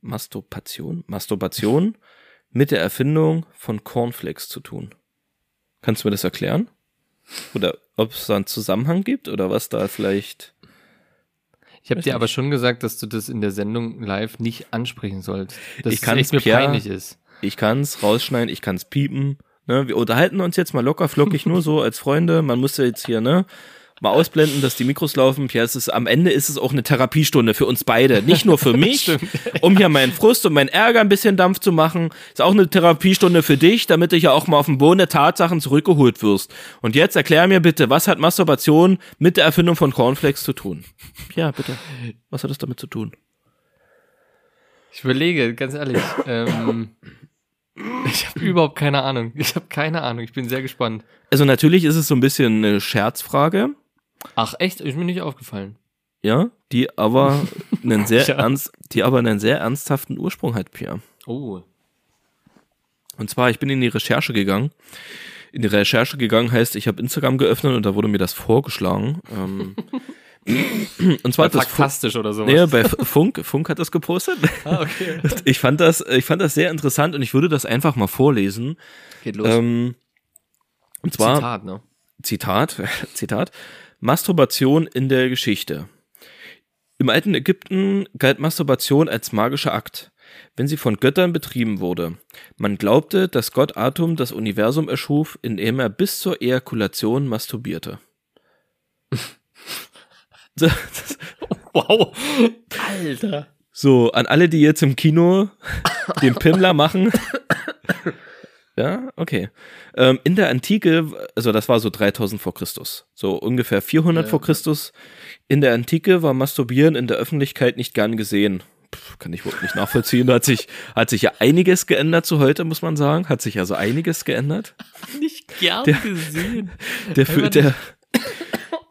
Masturbation, Masturbation mit der Erfindung von Cornflakes zu tun? Kannst du mir das erklären? Oder ob es da einen Zusammenhang gibt oder was da vielleicht. Ich habe dir nicht. aber schon gesagt, dass du das in der Sendung live nicht ansprechen sollst. Dass Ich es echt mir peinlich ist. Ich kann es rausschneiden, ich kann es piepen. Ne? Wir unterhalten uns jetzt mal locker flockig nur so als Freunde. Man muss ja jetzt hier, ne? Mal ausblenden, dass die Mikros laufen. Pierre, es ist, am Ende ist es auch eine Therapiestunde für uns beide. Nicht nur für mich, um hier meinen Frust und meinen Ärger ein bisschen Dampf zu machen. Ist auch eine Therapiestunde für dich, damit du ja auch mal auf den Boden der Tatsachen zurückgeholt wirst. Und jetzt erklär mir bitte, was hat Masturbation mit der Erfindung von Cornflakes zu tun? Ja, bitte. Was hat das damit zu tun? Ich überlege, ganz ehrlich. ähm, ich habe überhaupt keine Ahnung. Ich habe keine Ahnung. Ich bin sehr gespannt. Also natürlich ist es so ein bisschen eine Scherzfrage. Ach echt? Ist mir nicht aufgefallen. ja, die aber einen sehr Ja. ernst, die aber einen sehr ernsthaften Ursprung hat, Pierre. Oh. Und zwar, ich bin in die Recherche gegangen. In die Recherche gegangen heißt, ich habe Instagram geöffnet und da wurde mir das vorgeschlagen. Ähm, und zwar das Faktastisch oder sowas. nee, bei Funk, Funk hat das gepostet. Ah, okay. Ich fand das, ich fand das sehr interessant und ich würde das einfach mal vorlesen. Geht los. Ähm, und zwar Zitat, ne? Zitat, Zitat, Masturbation in der Geschichte. Im alten Ägypten galt Masturbation als magischer Akt, wenn sie von Göttern betrieben wurde. Man glaubte, dass Gott Atom das Universum erschuf, indem er bis zur Ejakulation masturbierte. Wow. Alter. So, an alle, die jetzt im Kino den Pimmler machen. Ja, okay. Ähm, in der Antike, also das war so 3000 vor Christus, so ungefähr 400 Ja. vor Christus. In der Antike war Masturbieren in der Öffentlichkeit nicht gern gesehen. Pff, kann ich wohl nicht nachvollziehen. Da hat sich, hat sich ja einiges geändert zu heute, muss man sagen. Hat sich also einiges geändert. Nicht gern Der- gesehen. Der, Phi- der,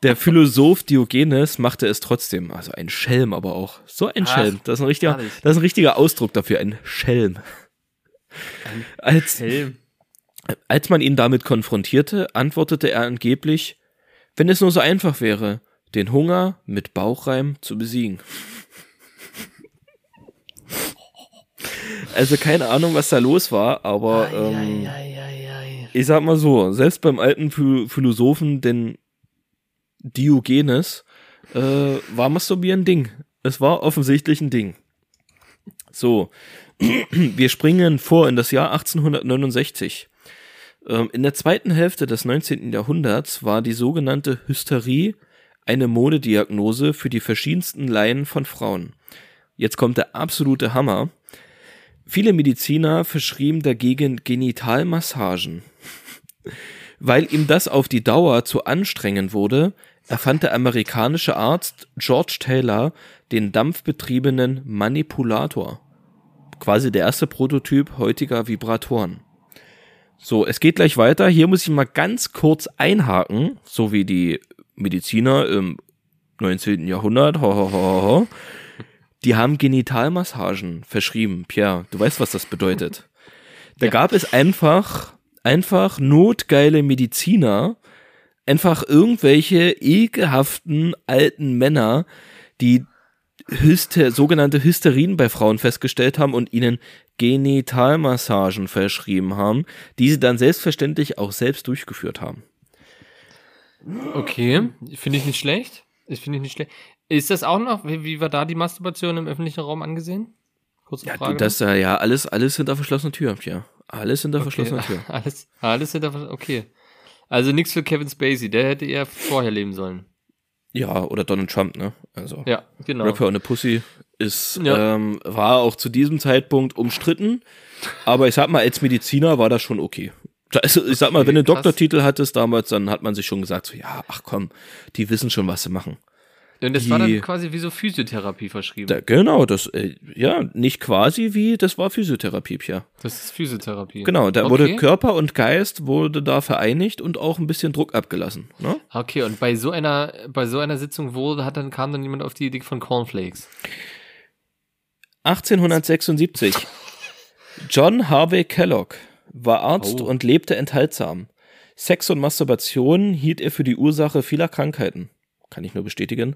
der Philosoph Diogenes machte es trotzdem. Also ein Schelm aber auch. So ein Ach, Schelm. Das ist ein richtiger, das ist ein richtiger Ausdruck dafür. Ein Schelm. Als, Helm. als man ihn damit konfrontierte, antwortete er angeblich, wenn es nur so einfach wäre, den Hunger mit Bauchreim zu besiegen. Also keine Ahnung, was da los war, aber ähm, Eieieiei. ich sag mal so, selbst beim alten Phi- Philosophen, den Diogenes, äh, war Masturbieren ein Ding. Es war offensichtlich ein Ding. So, wir springen vor in das Jahr 1869. Ähm, in der zweiten Hälfte des 19. Jahrhunderts war die sogenannte Hysterie eine Modediagnose für die verschiedensten Laien von Frauen. Jetzt kommt der absolute Hammer. Viele Mediziner verschrieben dagegen Genitalmassagen. Weil ihm das auf die Dauer zu anstrengend wurde, erfand der amerikanische Arzt George Taylor den dampfbetriebenen Manipulator. Quasi der erste Prototyp heutiger Vibratoren. So, es geht gleich weiter. Hier muss ich mal ganz kurz einhaken, so wie die Mediziner im 19. Jahrhundert. Ho, ho, ho, ho. Die haben Genitalmassagen verschrieben. Pierre, du weißt, was das bedeutet. Da Ja. gab es einfach, einfach notgeile Mediziner, einfach irgendwelche ekelhaften alten Männer, die Hyster sogenannte Hysterien bei Frauen festgestellt haben und ihnen Genitalmassagen verschrieben haben, die sie dann selbstverständlich auch selbst durchgeführt haben. Okay, finde ich nicht schlecht. Ich finde ich nicht schlecht. Ist das auch noch, wie, wie war da die Masturbation im öffentlichen Raum angesehen? Kurze Ja, Frage. du, das äh, ja alles, alles hinter verschlossener Tür, ja. Alles hinter verschlossener Tür. Alles, alles hinter, okay. Also nichts für Kevin Spacey, der hätte eher vorher leben sollen. Ja, oder Donald Trump, ne? Also Ja, genau. Rapper und eine Pussy ist, Ja. ähm, war auch zu diesem Zeitpunkt umstritten. Aber ich sag mal, als Mediziner war das schon okay. Also, ich sag mal, wenn du einen. Doktortitel hattest damals, dann hat man sich schon gesagt, so, ja, ach komm, die wissen schon, was sie machen. Und das war die- dann quasi wie so Physiotherapie verschrieben. Da, genau, das, äh, ja, nicht quasi wie, das war Physiotherapie, Pia. das ist Physiotherapie. Genau, da okay. wurde Körper und Geist wurde da vereinigt und auch ein bisschen Druck abgelassen. Ne? Okay, und bei so einer, bei so einer Sitzung wurde, hat dann, kam dann jemand auf die Idee von Cornflakes. 1876. John Harvey Kellogg war Arzt Oh. und lebte enthaltsam. Sex und Masturbation hielt er für die Ursache vieler Krankheiten. Kann ich nur bestätigen.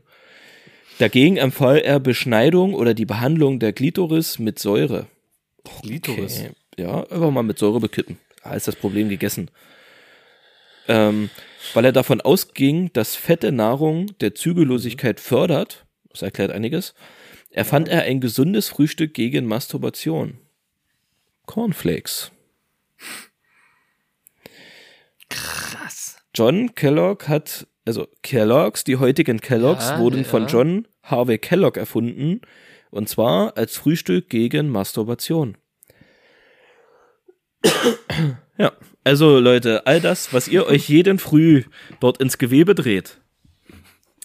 Dagegen empfahl er Beschneidung oder die Behandlung der Glitoris mit Säure. Okay. Ja, einfach mal mit Säure bekitten. Da ist das Problem gegessen. Ähm, weil er davon ausging, dass fette Nahrung der Zügellosigkeit fördert, das erklärt einiges, erfand er ein gesundes Frühstück gegen Masturbation. Cornflakes. Krass. John Kellogg hat, also Kellogg's, die heutigen Kellogg's Ja, wurden ja. von John Harvey Kellogg erfunden, und zwar als Frühstück gegen Masturbation. ja, also Leute, all das, was ihr euch jeden Früh dort ins Gewebe dreht,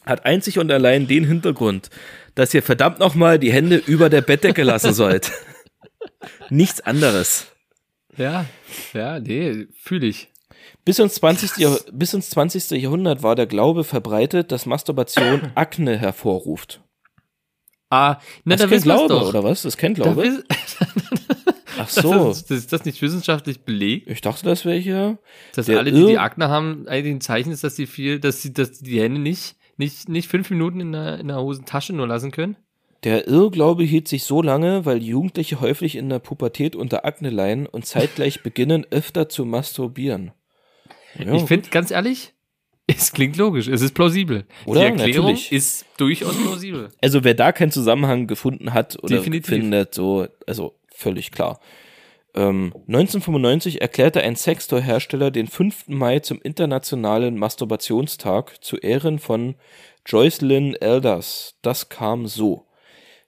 hat einzig und allein den Hintergrund, dass ihr verdammt nochmal die Hände über der Bettdecke lassen sollt. Nichts anderes. Ja, ja, nee, fühle ich. Bis ins, 20. Jahr, bis ins 20. Jahrhundert war der Glaube verbreitet, dass Masturbation Akne hervorruft. Ah, na, Das da wir's Glaube, doch. oder was? Das Da Glaube? Ach Das so. ist, das, ist das nicht wissenschaftlich belegt? Ich dachte, das wäre hier. Dass alle, die die Akne haben, eigentlich ein Zeichen ist, dass sie viel, dass sie, dass die Hände nicht, nicht, nicht fünf Minuten in der, in der Hosentasche nur lassen können? Der Irrglaube hielt sich so lange, weil Jugendliche häufig in der Pubertät unter Akne leiden und zeitgleich beginnen, öfter zu masturbieren. Ja, Ich finde, ganz ehrlich, es klingt logisch, es ist plausibel. Oder? Die Erklärung Natürlich. ist durchaus plausibel. also wer da keinen Zusammenhang gefunden hat oder Definitiv. findet, so, also völlig klar. Ähm, 1995 erklärte ein Sextoy-Hersteller den 5. Mai zum internationalen Masturbationstag zu Ehren von Joycelyn Elders. Das kam so.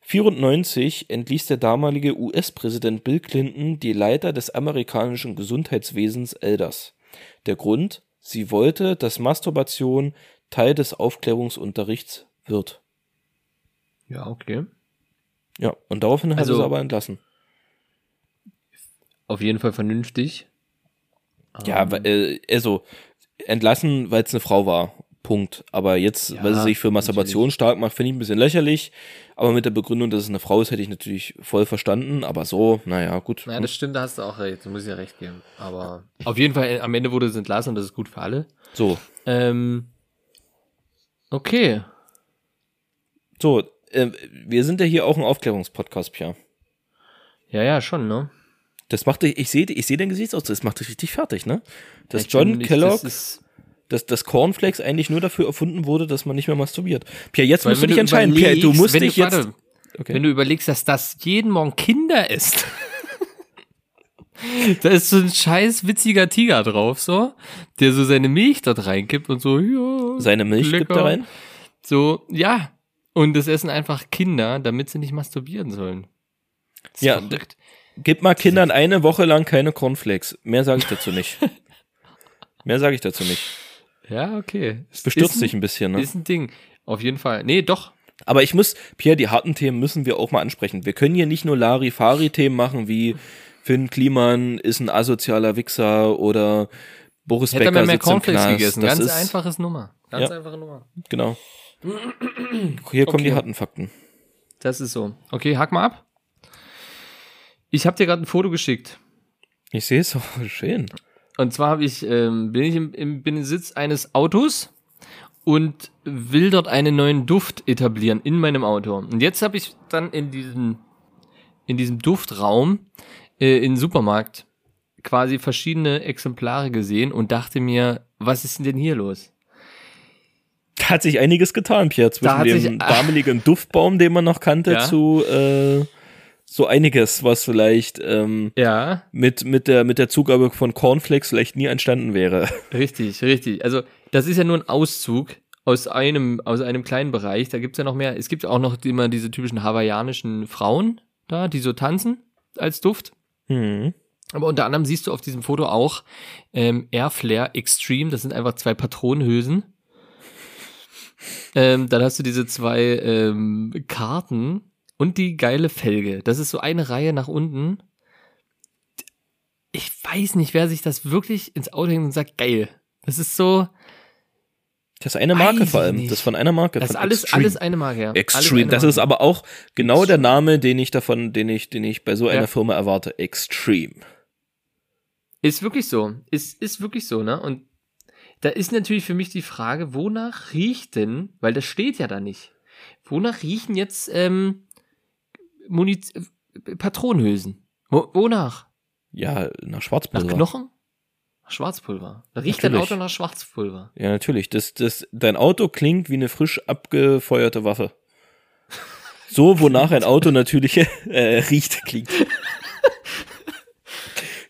94 entließ der damalige US-Präsident Bill Clinton die Leiter des amerikanischen Gesundheitswesens Elders. Der Grund? Sie wollte, dass Masturbation Teil des Aufklärungsunterrichts wird. Ja, okay. Ja, und daraufhin hat Also- er sie aber entlassen. Auf jeden Fall vernünftig. Ja, Ähm, äh, also entlassen, weil es eine Frau war. Punkt. Aber jetzt, Ja, weil sie sich für Masturbation natürlich. stark macht, finde ich ein bisschen lächerlich. Aber mit der Begründung, dass es eine Frau ist, hätte ich natürlich voll verstanden. Aber so, naja, gut. Naja, das stimmt, da hast du auch recht, da muss ich ja recht geben. Aber auf jeden Fall, am Ende wurde es entlassen und das ist gut für alle. so, Ähm, okay. so. Äh, wir sind ja hier auch ein Aufklärungspodcast, Pia. Ja, ja, schon, ne? Das macht dich, ich sehe ich seh dein Gesichtsausdruck, das macht dich richtig fertig, ne? Dass Ich John Kellogg, Das ist, dass das Cornflakes eigentlich nur dafür erfunden wurde, dass man nicht mehr masturbiert. Pia, jetzt weil musst du dich entscheiden. Pia, du musst dich du, jetzt. Warte, Okay. Wenn du überlegst, dass das jeden Morgen Kinder ist. da ist so ein scheiß witziger Tiger drauf, so, der so seine Milch dort reinkippt und so, ja. Seine Milch gibt lecker. er rein. So, ja. Und das essen einfach Kinder, damit sie nicht masturbieren sollen. Das Ja, verrückt. Gib mal Kindern eine Woche lang keine Cornflakes. Mehr sage ich dazu nicht. Mehr sage ich dazu nicht. Ja, okay. Es bestürzt ist dich ein bisschen, ne? Ist ein Ding. Auf jeden Fall. Nee, doch. Aber ich muss, Pierre, die harten Themen müssen wir auch mal ansprechen. Wir können hier nicht nur Larifari-Themen machen wie Finn Kliman ist ein asozialer Wichser oder Boris Hätte er Becker mehr sitzt im Knast. gegessen. Das Ganz ist, einfaches Nummer. Ganz Ja. einfache Nummer. Genau. Hier kommen die Okay. harten Fakten. Das ist so. Okay, hack mal ab. Ich habe dir gerade ein Foto geschickt. Ich sehe es, oh, schön. Und zwar habe ich, ähm, bin ich im, im Binnensitz eines Autos und will dort einen neuen Duft etablieren in meinem Auto. Und jetzt habe ich dann in diesem, in diesem Duftraum äh, in Supermarkt quasi verschiedene Exemplare gesehen und dachte mir, was ist denn hier los? Da hat sich einiges getan, Pierre, zwischen hat dem sich- damaligen Duftbaum, den man noch kannte, Ja. zu äh, so einiges, was vielleicht ähm, Ja, mit, mit, der, mit der Zugabe von Cornflakes vielleicht nie entstanden wäre. Richtig, richtig. Also das ist ja nur ein Auszug aus einem, aus einem kleinen Bereich. Da gibt's ja noch mehr. Es gibt auch noch immer diese typischen hawaiianischen Frauen da, die so tanzen als Duft. Hm. Aber unter anderem siehst du auf diesem Foto auch ähm, Airflare Extreme. Das sind einfach zwei Patronenhülsen. Ähm, dann hast du diese zwei ähm, Karten und die geile Felge. Das ist so eine Reihe nach unten. Ich weiß nicht, wer sich das wirklich ins Auto hängt und sagt, geil. Das ist so, Das ist eine Marke vor allem. nicht. Das ist von einer Marke. das ist alles, Extreme. alles eine Marke. Ja. Extreme. Das ist aber auch genau der Name, den ich davon, den ich, den ich bei so einer Ja. Firma erwarte. Extreme. Ist wirklich so. Ist, ist wirklich so, ne? Und da ist natürlich für mich die Frage, wonach riecht denn, weil das steht ja da nicht, wonach riechen jetzt ähm, Muniz äh, Patronenhülsen? Wo, wonach? Ja, nach Nach Schwarzpulver. Knochen? Nach Schwarzpulver. Da riecht dein Natürlich. Auto nach Schwarzpulver. Ja, natürlich. Das, das, dein Auto klingt wie eine frisch abgefeuerte Waffe. So, wonach ein Auto natürlich äh, riecht, klingt.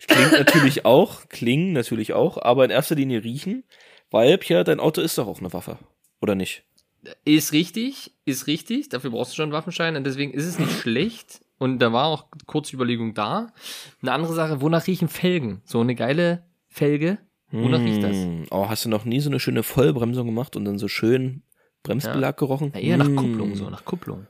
klingt natürlich auch, klingen natürlich auch, aber in erster Linie riechen, weil, Pierre, dein Auto ist doch auch eine Waffe. Oder nicht? Ist richtig, ist richtig. Dafür brauchst du schon einen Waffenschein und deswegen ist es nicht schlecht. Und da war auch kurz Überlegung da. Eine andere Sache, wonach riechen Felgen? So eine geile Felge. Wonach riecht das? Mm, Oh, hast du noch nie so eine schöne Vollbremsung gemacht und dann so schön Bremsbelag gerochen? Na, eher nach Mm. Kupplung, so nach Kupplung.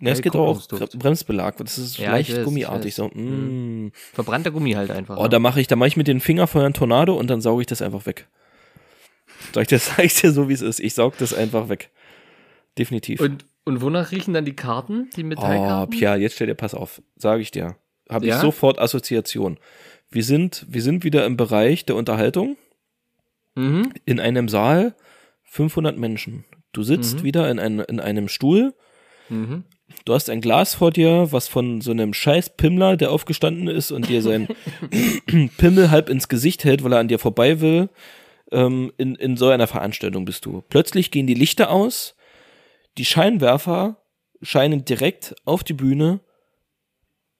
Ne, es geht auch. Bremsbelag. Das ist Ja, leicht ich weiß, gummiartig. So. Mm. Verbrannter Gummi halt einfach. Oh, ne? da mache ich, da mache ich mit den Fingerfeuer einen Tornado und dann sauge ich das einfach weg. Sag ich dir, sag ich dir so, wie es ist. Ich saug das einfach weg. Definitiv. und, und wonach riechen dann die Karten, die oh, Metallkarten? Pia, jetzt stell dir, pass auf. Sage ich dir. Habe ich Ja? sofort Assoziation. Wir sind, wir sind wieder im Bereich der Unterhaltung. Mhm. In einem Saal, 500 Menschen. Du sitzt Mhm. wieder in, ein, in einem Stuhl. Mhm. Du hast ein Glas vor dir, was von so einem scheiß Pimmler, der aufgestanden ist und dir sein Pimmel halb ins Gesicht hält, weil er an dir vorbei will. Ähm, in, in so einer Veranstaltung bist du. Plötzlich gehen die Lichter aus, die Scheinwerfer scheinen direkt auf die Bühne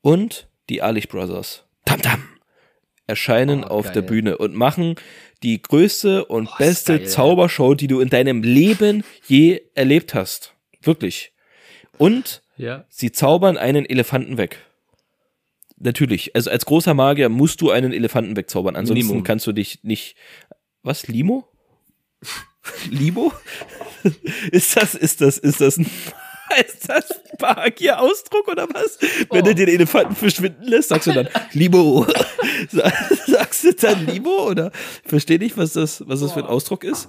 und die Ehrlich Brothers. Tam-tam! Erscheinen Oh, auf geil. der Bühne und machen die größte und Oh, beste geil, Zaubershow, die du in deinem Leben je erlebt hast. Wirklich. Und Ja. sie zaubern einen Elefanten weg. Natürlich. Also als großer Magier musst du einen Elefanten wegzaubern. Ansonsten Minimum. kannst du dich nicht. Was? Limo? Limo? ist das, ist das, ist das ein, ist das ein Magier-Ausdruck oder was? Wenn Oh. du den Elefanten verschwinden lässt, sagst du dann Limo. Sa- sagst du dann Limo oder? Versteh nicht, was das, was das für ein Ausdruck ist?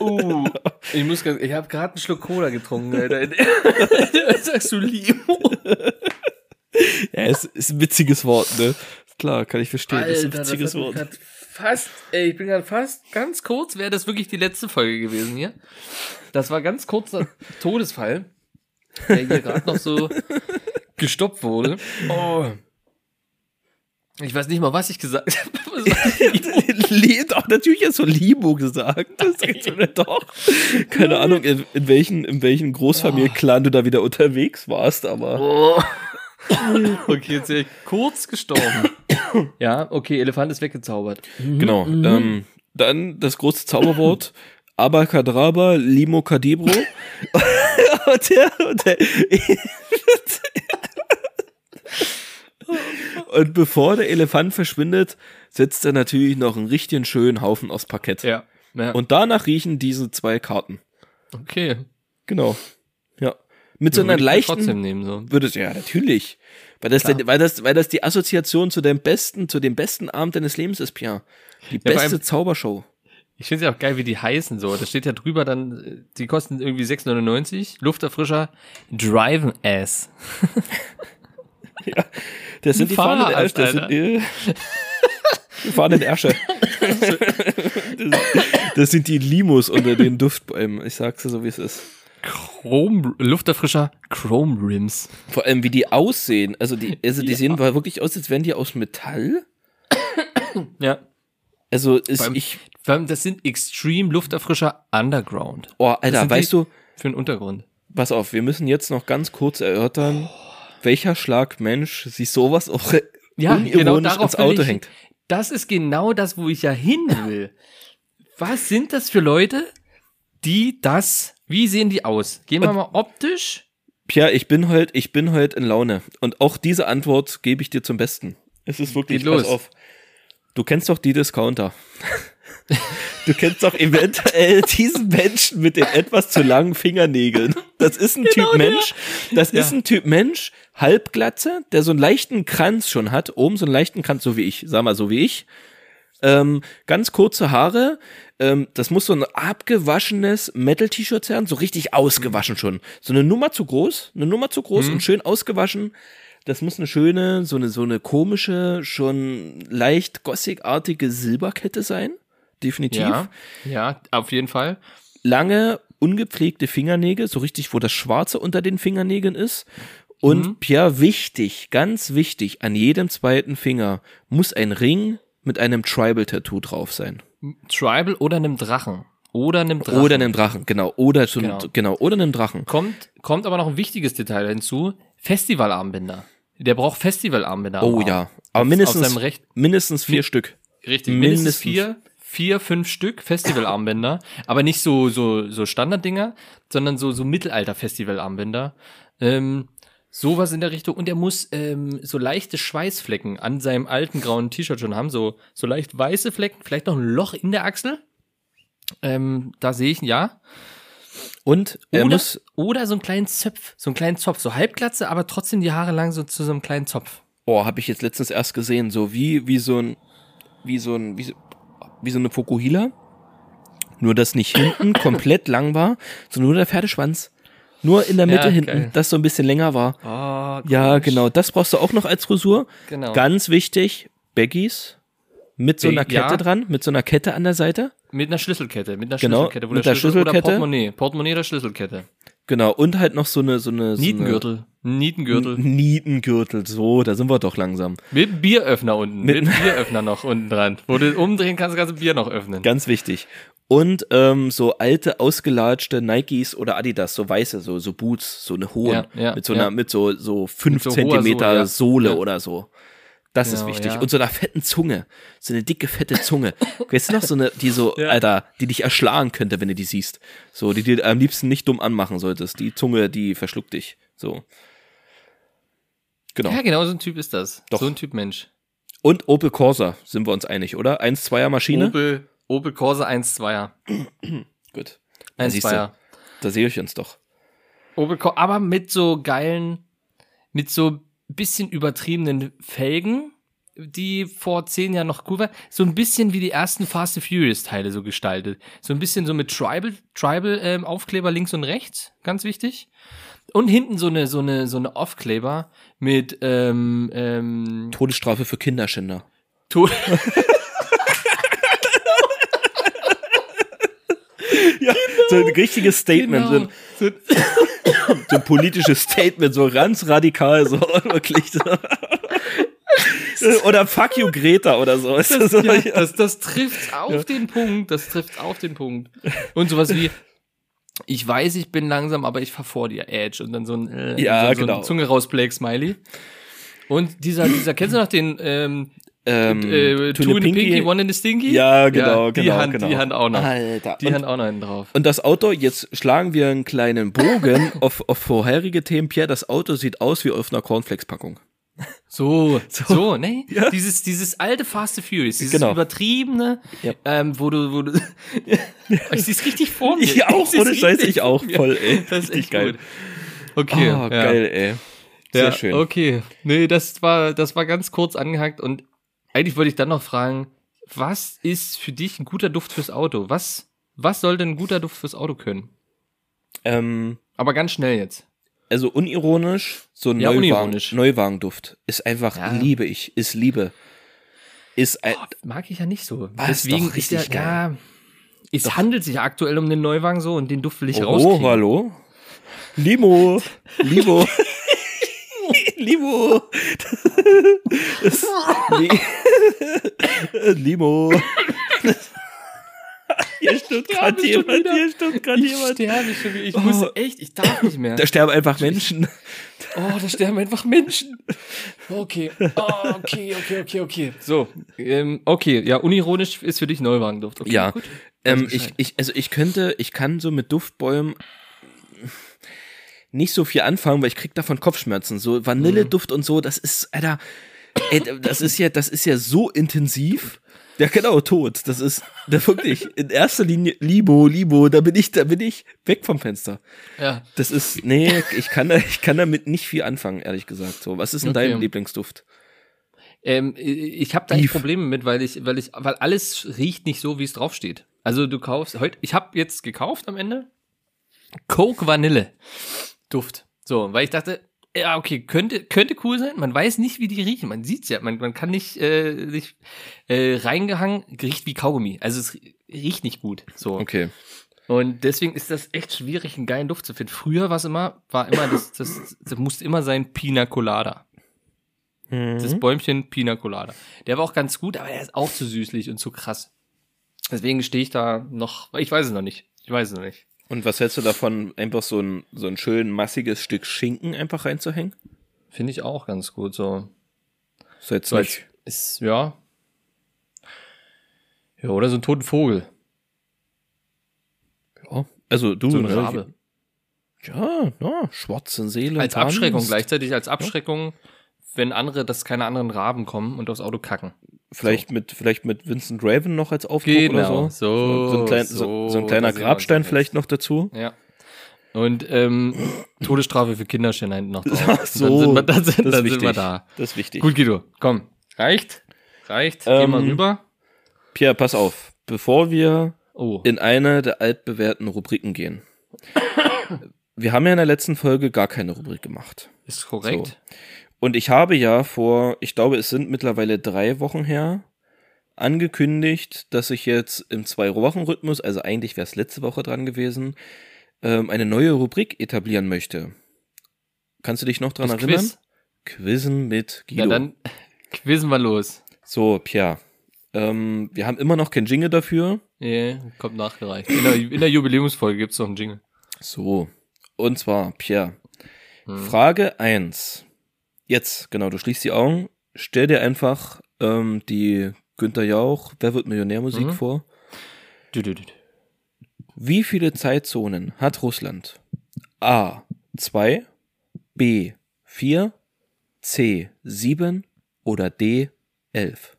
Uh, ich muss ganz, ich habe gerade einen Schluck Cola getrunken, Alter. Sagst du Limo? ja, es ist ein witziges Wort, ne? Klar, kann ich verstehen. das ist ein Alter, witziges Wort. fast, ey, ich bin gerade fast ganz kurz, wäre das wirklich die letzte Folge gewesen hier. Das war ganz kurzer Todesfall, der hier gerade noch so gestoppt wurde. Oh. Ich weiß nicht mal, was ich gesagt habe. Doch, natürlich hast du Limo gesagt. Das geht so doch. Keine Ahnung, in, in welchen, in welchen Großfamilienclan du da wieder unterwegs warst, aber. Oh. Okay, jetzt wäre ich kurz gestorben. Ja, okay, Elefant ist weggezaubert. Genau. Ähm, dann das große Zauberwort. Abacadabra, Limo Cadibro. und der, und der, und bevor der Elefant verschwindet, setzt er natürlich noch einen richtigen schönen Haufen aufs Parkett. Ja. ja. Und danach riechen diese zwei Karten. okay. Genau. Ja. Mit so einer leichten. trotzdem nehmen, so. Würdest ja, natürlich. Weil das, der, weil, das, weil das die Assoziation zu dem besten, zu dem besten Abend deines Lebens ist, Pierre. Die vor beste allem- Zaubershow. Ich finde es ja auch geil, wie die heißen so. Da steht ja drüber dann, äh, die kosten irgendwie 6,99. Lufterfrischer Drive Ass. Das sind die Fahrrad, Ärsche. Das sind die, die Ärsche. das, das sind die Limos unter den Duftbäumen. Ich sag's dir so, wie es ist. Chrome, Lufterfrischer Chrome Rims. Vor allem, wie die aussehen. Also, die, also die sehen wirklich aus, als wären die aus Metall. Ja. Also, ist Vor allem- ich, Vor allem, das sind Extreme Lufterfrischer Underground. oh, Alter, weißt du, Für den Untergrund. pass auf, wir müssen jetzt noch ganz kurz erörtern, welcher Schlag Mensch sich sowas auch unironisch ins will Auto ich, hängt. Das ist genau das, wo ich ja hin will. Was sind das für Leute, die das, wie sehen die aus? Gehen wir mal optisch. Pierre, ich bin heute, ich bin heute in Laune. Und auch diese Antwort gebe ich dir zum Besten. Es ist wirklich, Geht los. pass auf. Du kennst doch die Discounter. Du kennst doch eventuell diesen Menschen mit den etwas zu langen Fingernägeln. Das ist ein Genau Typ Mensch. Das Ja. ist ein Typ Mensch, Halbglatze, der so einen leichten Kranz schon hat. Oben so einen leichten Kranz, so wie ich. Sag mal, so wie ich. Ähm, ganz kurze Haare. Ähm, das muss so ein abgewaschenes Metal-T-Shirt sein, so richtig ausgewaschen schon. So eine Nummer zu groß, eine Nummer zu groß und schön ausgewaschen. Das muss eine schöne, so eine, so eine komische, schon leicht gossigartige Silberkette sein. Definitiv. Ja, ja, auf jeden Fall. Lange, ungepflegte Fingernägel, so richtig, wo das Schwarze unter den Fingernägeln ist. Und Mhm. Pierre, wichtig, ganz wichtig, an jedem zweiten Finger muss ein Ring mit einem Tribal-Tattoo drauf sein. Tribal oder einem Drachen. Oder einem Drachen. Oder einem Drachen, genau. Oder so genau. Genau. oder einem Drachen. kommt, kommt aber noch ein wichtiges Detail hinzu. Festivalarmbänder. Der braucht Festivalarmbänder. Oh ja. Aber mindestens, mindestens vier Stück. richtig, mindestens mindestens. vier, vier, fünf Stück Festivalarmbänder. aber nicht so, so, so Standarddinger, sondern so, so Mittelalter-Festivalarmbänder. Ähm, sowas in der Richtung. Und er muss ähm, so leichte Schweißflecken an seinem alten grauen T-Shirt schon haben. So, so leicht weiße Flecken, vielleicht noch ein Loch in der Achsel. Ähm, da sehe ich ein Ja. Und er Oder, muss, oder so einen kleinen Zopf, so einen kleinen Zopf, so Halbglatze, aber trotzdem die Haare lang so zu so einem kleinen Zopf. oh, habe ich jetzt letztens erst gesehen, so wie, wie so ein, wie so ein, wie so, wie so eine Fokuhila. Nur, dass nicht hinten komplett lang war, sondern nur der Pferdeschwanz. Nur in der Mitte Ja, hinten, geil. das so ein bisschen länger war. Oh, Ja, genau. Das brauchst du auch noch als Frisur. Genau. Ganz wichtig, Baggies mit so einer Kette ja. dran, mit so einer Kette an der Seite. Mit einer Schlüsselkette, mit einer Genau, Schlüsselkette. wo mit der der Schlüssel- Oder Schlüsselkette. Portemonnaie, Portemonnaie oder Schlüsselkette. Genau. Und halt noch so eine, so eine, so Nietengürtel, Eine Nietengürtel. Nietengürtel. So, da sind wir doch langsam. Mit einem Bieröffner unten, Mit- mit, einem Bieröffner noch unten dran. Wo du umdrehen kannst, kannst du Bier noch öffnen. Ganz wichtig. Und ähm, so alte, ausgelatschte Nikes oder Adidas, so weiße, so, so Boots, so eine hohen, Ja, ja, mit so einer, ja. mit so, so fünf so hoher Zentimeter Sohle. Sohle oder so. Das ist Genau, wichtig. ja. Und so einer fetten Zunge. So eine dicke, fette Zunge. Weißt du noch, so eine, die so, Ja. Alter, die dich erschlagen könnte, wenn du die siehst. So, die dir am liebsten nicht dumm anmachen solltest. Die Zunge, die verschluckt dich. So. Genau. Ja, genau, so ein Typ ist das. Doch. So ein Typ Mensch. Und Opel Corsa, sind wir uns einig, oder? 1-2er Maschine? Opel, Opel Corsa 1.2er. Gut. Ja, siehste, 1.2er. Da sehe ich uns doch. Opel Corsa, aber mit so geilen, mit so bisschen übertriebenen Felgen, die vor zehn Jahren noch cool waren. So ein bisschen wie die ersten Fast and Furious Teile so gestaltet. So ein bisschen so mit Tribal, Tribal ähm, Aufkleber links und rechts, ganz wichtig. Und hinten so eine, so eine, so eine Aufkleber mit, ähm, ähm, Todesstrafe für Kinderschänder. Tod Ja, so ein richtiges Statement, Genau. so, so ein politisches Statement, so ganz radikal, so wirklich. So. Oder fuck you Greta oder so. Das so? ja, das, das trifft auf den Punkt, das trifft auf den Punkt. Und sowas wie, ich weiß, ich bin langsam, aber ich fahr vor dir, Edge. Und dann so ein, äh, Ja, so, so genau. ein Zunge raus, Blake Smiley. Und dieser, dieser, kennst du noch den, ähm, ähm, äh, two in the pinky, one in the stinky? Ja, genau, die genau, Hand, genau. Die Hand auch noch. Alter. Die und, Hand auch noch hinten drauf. und das Auto, jetzt schlagen wir einen kleinen Bogen auf, auf vorherige Themen. Pierre, das Auto sieht aus wie auf einer Cornflakes-Packung. So, so, ne? Ja. Dieses, dieses alte Fast and Furious, dieses Genau. übertriebene, Ja. ähm, wo du, wo du, ich sehe es richtig vor mir. Ich auch, ohne Scheiß, ich auch, voll, ey. Das ist Richtig echt geil. gut. Okay. Oh, ja. geil, ey. Sehr ja, schön. Okay. Nee, das war, das war ganz kurz angehackt und eigentlich wollte ich dann noch fragen, was ist für dich ein guter Duft fürs Auto? Was, was soll denn ein guter Duft fürs Auto können? Ähm, Aber ganz schnell jetzt. also unironisch, so ein Ja, Neuwagen. Neuwagenduft. Ist einfach, Ja. liebe ich, ist Liebe. Ist ein, Oh, mag ich ja nicht so. Was? Deswegen Doch, ist ja, richtig ja, es handelt sich aktuell um den Neuwagen so und den Duft will ich oh, rauskriegen. hallo? Limo, Limo. Limo. Das, Li- Limo. Hier sterbe gerade jemand, hier stimmt gerade Ich jemand. sterbe schon wieder. Ich Oh. muss echt, ich darf nicht mehr. Da sterben einfach Menschen. Oh, da sterben einfach Menschen. Okay. Oh, okay, okay, okay, okay. So, ähm, okay, ja, unironisch ist für dich Neuwagenduft. Okay, Ja, gut. Ähm, ich, ich, also ich könnte, ich kann so mit Duftbäumen nicht so viel anfangen, weil ich krieg davon Kopfschmerzen. So Vanilleduft und so, das ist, Alter, ey, das ist ja, das ist ja so intensiv. Ja, genau, tot. Das ist, da wirklich, in erster Linie, Libo, Libo, da bin ich, da bin ich weg vom Fenster. Ja. Das ist, nee, ich kann da, ich kann damit nicht viel anfangen, ehrlich gesagt. So, was ist denn Okay. dein Lieblingsduft? Ähm, ich habe da echt. Probleme mit, weil ich, weil ich, weil alles riecht nicht so, wie es draufsteht. Also du kaufst heute, ich habe jetzt gekauft am Ende Coke Vanille Duft. So, weil ich dachte, ja okay, könnte könnte cool sein. Man weiß nicht, wie die riechen. Man sieht's ja, man, man kann nicht, äh, nicht äh, reingehangen, riecht wie Kaugummi. Also es riecht nicht gut. So. Okay. Und deswegen ist das echt schwierig, einen geilen Duft zu finden. Früher war es immer, war immer das, das, das musste immer sein Pina Colada. Das Bäumchen Pina Colada. Der war auch ganz gut, aber er ist auch zu süßlich und zu krass. Deswegen stehe ich da noch, ich weiß es noch nicht. Ich weiß es noch nicht. Und was hältst du davon, einfach so ein, so ein schön massiges Stück Schinken einfach reinzuhängen? Finde ich auch ganz gut, so. So jetzt So als, ist, ja. Ja, oder so ein toten Vogel. Ja. Also du, So ein ne? Rabe. Ja, ja, schwarze Seele. Als. Abschreckung, gleichzeitig als Abschreckung wenn andere, dass keine anderen Raben kommen und aufs Auto kacken. Vielleicht mit, vielleicht mit Vincent Raven noch als Aufdruck oder so. Genau, so, so, ein, klein, so, so, so ein kleiner Grabstein vielleicht noch dazu. Ja. Und ähm, Todesstrafe für Kinder stehen da hinten noch drauf. Ach so, dann sind wir, dann sind, Das ist dann sind wir wichtig. da. Das ist wichtig. Gut, Guido, komm. Reicht? Reicht? Geh Ähm, mal rüber. Pierre, pass auf. Bevor wir Oh. in eine der altbewährten Rubriken gehen. Wir haben ja in der letzten Folge gar keine Rubrik gemacht. Ist korrekt. Und ich habe ja vor, ich glaube, es sind mittlerweile drei Wochen her, angekündigt, dass ich jetzt im Zwei-Wochen-Rhythmus, also eigentlich wäre es letzte Woche dran gewesen, ähm, eine neue Rubrik etablieren möchte. Kannst du dich noch dran Das erinnern? Quiz. Quizzen mit Guido. Ja, dann quizzen wir los. So, Pierre. Ähm, wir haben immer noch kein Jingle dafür. Ja, kommt nachgereicht. In der, in der Jubiläumsfolge gibt's noch einen Jingle. So. Und zwar, Pierre. Hm. Frage eins. Jetzt, genau, du schließt die Augen. Stell dir einfach ähm, die Günther Jauch, Wer wird Millionär-Musik Mhm. vor. Dü, dü, dü. Wie viele Zeitzonen hat Russland? A. 2, B. 4, C. 7 oder D. 11?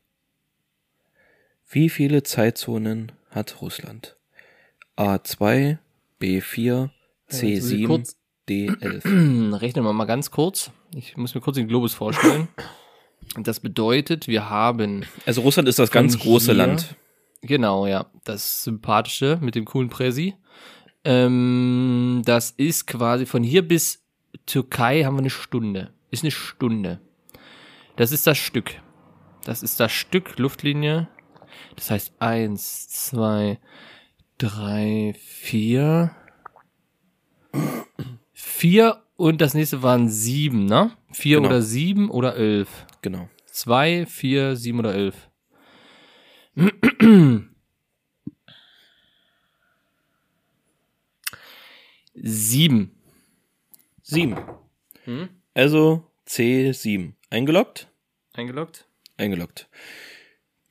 Wie viele Zeitzonen hat Russland? A. 2, B. 4, C. jetzt muss ich 7, kurz- D. 11. Rechnen wir mal ganz kurz. Ich muss mir kurz den Globus vorstellen. Das bedeutet, wir haben, Also Russland ist das ganz große hier- Land. genau, ja, das Sympathische mit dem coolen Präsi. Ähm, das ist quasi von hier bis Türkei haben wir eine Stunde. Ist eine Stunde. Das ist das Stück. Das ist das Stück Luftlinie. Das heißt eins, zwei, drei, vier. Vier und das nächste waren sieben, ne? Vier Genau. oder sieben oder elf. Genau. Zwei, vier, sieben oder elf. Sieben. Sieben. Hm? Also C7. Eingeloggt? Eingeloggt? Eingeloggt.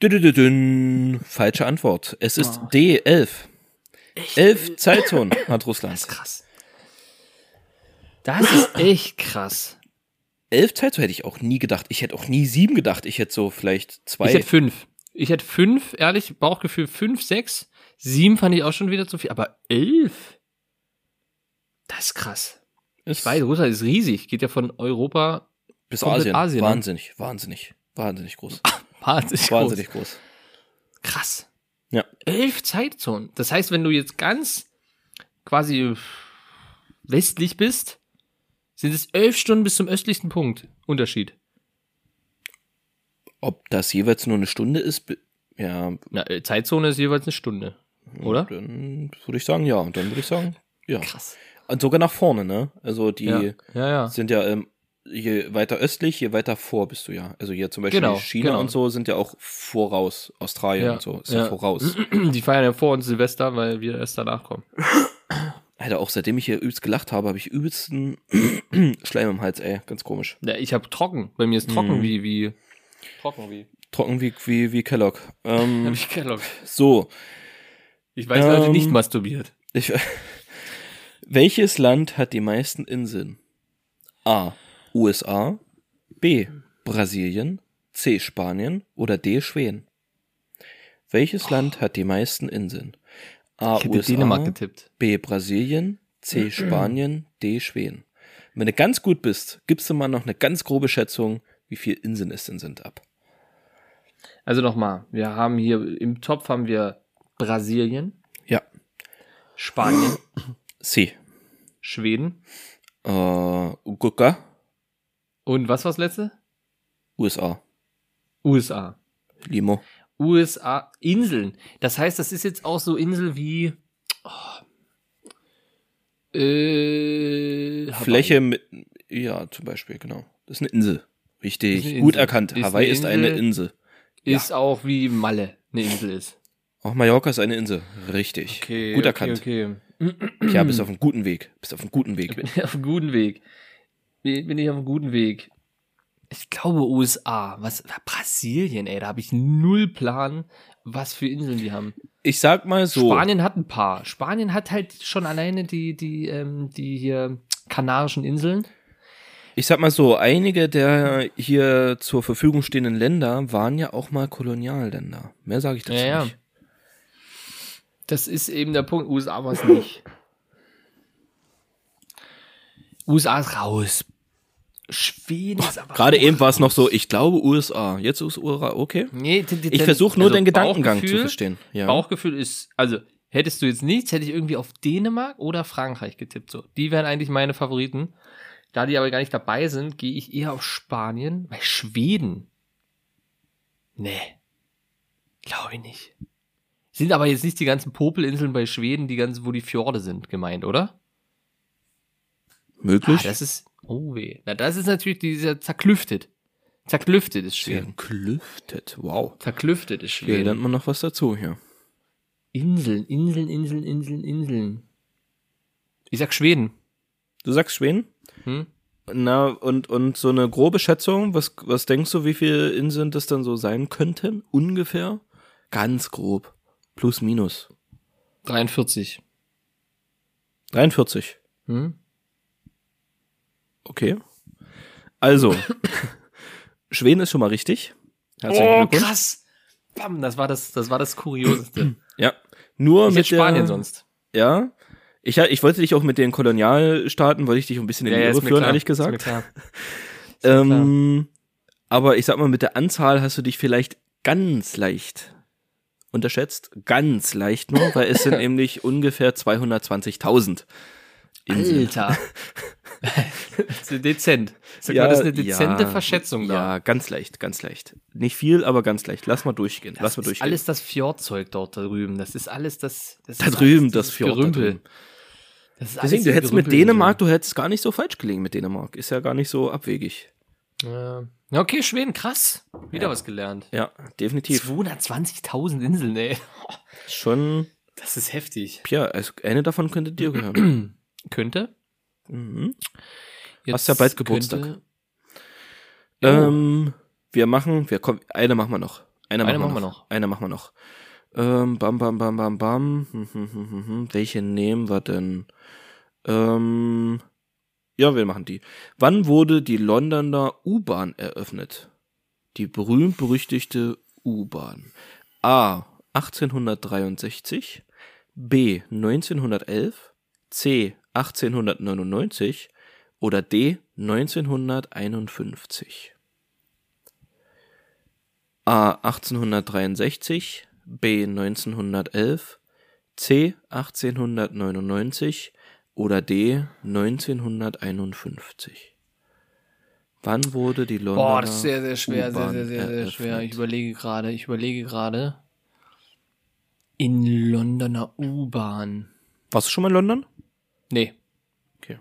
Düdüdüdün. Falsche Antwort. Es ist Oh. D11. Elf Zeitzonen hat Russland. Krass. Das ist echt krass. Elf Zeitzonen hätte ich auch nie gedacht. Ich hätte auch nie sieben gedacht. Ich hätte so vielleicht zwei. Ich hätte fünf. Ich hätte fünf, ehrlich, Bauchgefühl fünf, sechs. Sieben fand ich auch schon wieder zu viel, aber elf? Das ist krass. ist Ich weiß, Russland ist riesig. Geht ja von Europa bis Asien. Asien, ne? wahnsinnig, wahnsinnig, wahnsinnig groß. wahnsinnig groß. wahnsinnig groß. Krass. Ja. Elf Zeitzonen. Das heißt, wenn du jetzt ganz quasi westlich bist, sind es elf Stunden bis zum östlichsten Punkt. Unterschied. Ob das jeweils nur eine Stunde ist, ja, Na, äh, Zeitzone ist jeweils eine Stunde. Oder? dann würde ich sagen, ja. Und dann würde ich sagen, ja. Krass. Und sogar nach vorne, ne? Also die Ja, ja. ja. sind ja, ähm, je weiter östlich, je weiter vor bist du ja. Also hier zum Beispiel Genau, China genau. und so sind ja auch voraus. Australien und so ist ja, ja. voraus. Die feiern ja vor uns Silvester, weil wir erst danach kommen. Alter, auch seitdem ich hier übelst gelacht habe, habe ich übelsten Schleim im Hals, ey. Ganz komisch. Ja, ich habe trocken. Bei mir ist trocken Mhm. wie, wie. Trocken wie. Trocken wie, wie, wie Kellogg. Ähm, ich Kellogg. so, Ich weiß, Leute Ähm, nicht masturbiert. ich, welches Land hat die meisten Inseln? A. USA, B. Brasilien, C. Spanien oder D. Schweden? Welches Land hat die meisten Inseln? A. Ich hätte USA, Dänemark getippt. B. Brasilien, C. Spanien, D. Schweden. Wenn du ganz gut bist, gibst du mal noch eine ganz grobe Schätzung, wie viele Inseln es denn sind, ab. Also nochmal, wir haben hier im Topf haben wir Brasilien, Ja. Spanien, C. Schweden Äh, Gucka, und was war das letzte? USA. USA. Limo. USA, Inseln. Das heißt, das ist jetzt auch so Insel wie oh, äh. Fläche mit, ja, zum Beispiel, genau. Das ist eine Insel. Richtig, eine gut Insel. erkannt. Ist Hawaii eine ist eine Insel. Ist auch wie Malle eine Insel ist. Auch Mallorca ist eine Insel. Richtig. gut erkannt. Okay, Ja, bist auf einem guten Weg. Bist auf einem guten Weg. Bin ich auf einem guten Weg. Bin ich auf einem guten Weg. Ich glaube USA. Was? Brasilien, ey, da habe ich null Plan, was für Inseln die haben. Ich sag mal so. Spanien hat ein paar. Spanien hat halt schon alleine die, die, ähm, die hier Kanarischen Inseln. Ich sag mal so, einige der hier zur Verfügung stehenden Länder waren ja auch mal Kolonialländer. Mehr sage ich dazu Ja, ja. nicht. Das ist eben der Punkt. USA war es nicht. USA ist raus. Schweden ist aber. Gerade eben war es noch so, ich glaube USA. Jetzt ist USA, okay. Nee, den, den, Ich versuche nur also den Gedankengang zu verstehen. Ja. Bauchgefühl ist, also hättest du jetzt nichts, hätte ich irgendwie auf Dänemark oder Frankreich getippt. So, die wären eigentlich meine Favoriten. Da die aber gar nicht dabei sind, gehe ich eher auf Spanien, weil Schweden. Nee. Glaube ich nicht. Sind aber jetzt nicht die ganzen Popelinseln bei Schweden, die ganzen, wo die Fjorde sind, gemeint, oder? Möglich. Ah, das ist, oh weh. Na, das ist natürlich dieser zerklüftet. Zerklüftet ist Schweden. Klüftet. Wow. Zerklüftet ist Hier Schweden. lernt man noch was dazu hier. Inseln, Inseln, Inseln, Inseln, Inseln. Ich sag Schweden. Du sagst Schweden? Hm? Na, und, und so eine grobe Schätzung, was, was denkst du, wie viele Inseln das dann so sein könnten? Ungefähr? Ganz grob. Plus, minus. 43. 43. Hm? Okay. Also, Schweden ist schon mal richtig. Oh, krass. Bam, das war das, das war das Kurioseste. Ja. Nur Ich mit Spanien der, sonst. Ja. Ich, ich wollte dich auch mit den Kolonialstaaten, wollte ich dich ein bisschen in die Irre ist mir führen, klar. ehrlich Ist mir gesagt. klar. Ist Ähm, aber ich sag mal, mit der Anzahl hast du dich vielleicht ganz leicht unterschätzt. Ganz leicht nur, weil es sind nämlich ungefähr 220.000 Inseln. Alter. Das ist dezent. Sag mal, das ist eine dezente ja, Verschätzung da. Ja, ganz leicht, ganz leicht. Nicht viel, aber ganz leicht. Lass mal durchgehen. Das Lass mal ist durchgehen. alles das Fjordzeug dort da drüben. Das ist alles das. das da ist drüben, das Fjord. Da Gerümpel. drüben. Das ist Deswegen, du hättest mit. Dänemark, du hättest gar nicht so falsch gelegen mit Dänemark. Ist ja gar nicht so abwegig. Ja. Ja, okay, Schweden, krass. Wieder was gelernt. Ja, definitiv. 220.000 Inseln, ey. Schon, Das ist heftig. ja, also eine davon könnte dir gehören. Könnte. Mhm. Jetzt Hast ja bald Geburtstag. Ähm, wir machen, wir kommen, eine machen wir noch. Eine, Eine machen, machen wir wir noch. noch. Eine machen wir noch. Ähm, bam, bam, bam, bam, bam. Hm, hm, hm, hm, hm. Welche nehmen wir denn? Ähm, ja, wir machen die. Wann wurde die Londoner U-Bahn eröffnet? Die berühmt-berüchtigte U-Bahn. A. 1863, B. 1911, C. 1899 oder D. 1951? A. 1863, B. 1911, C. 1899 oder D. 1951? Wann wurde die Londoner Boah, das ist sehr, sehr schwer, sehr, sehr, sehr, sehr schwer. Ich überlege gerade, ich überlege gerade. In Londoner U-Bahn. Warst du schon mal in London? Nee. Okay.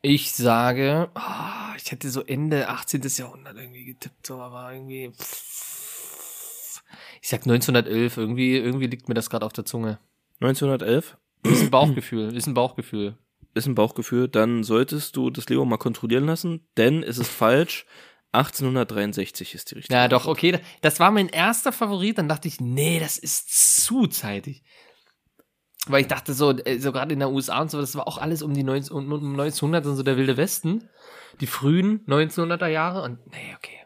Ich sage, ah, ich hätte so Ende 18. Jahrhundert irgendwie getippt, so, aber irgendwie. pff. Ich sag 1911, irgendwie, irgendwie liegt mir das gerade auf der Zunge. 1911 Ist ein Bauchgefühl, ist ein Bauchgefühl. ist ein Bauchgefühl, dann solltest du das Leo mal kontrollieren lassen, denn es ist falsch. 1863 ist die richtige. Ja, doch, okay. Das war mein erster Favorit. Dann dachte ich, nee, das ist zu zeitig. Weil ich dachte so, äh, so gerade in der USA und so, das war auch alles um die 19, um, um 1900 und so der wilde Westen. Die frühen 1900er Jahre und nee, okay.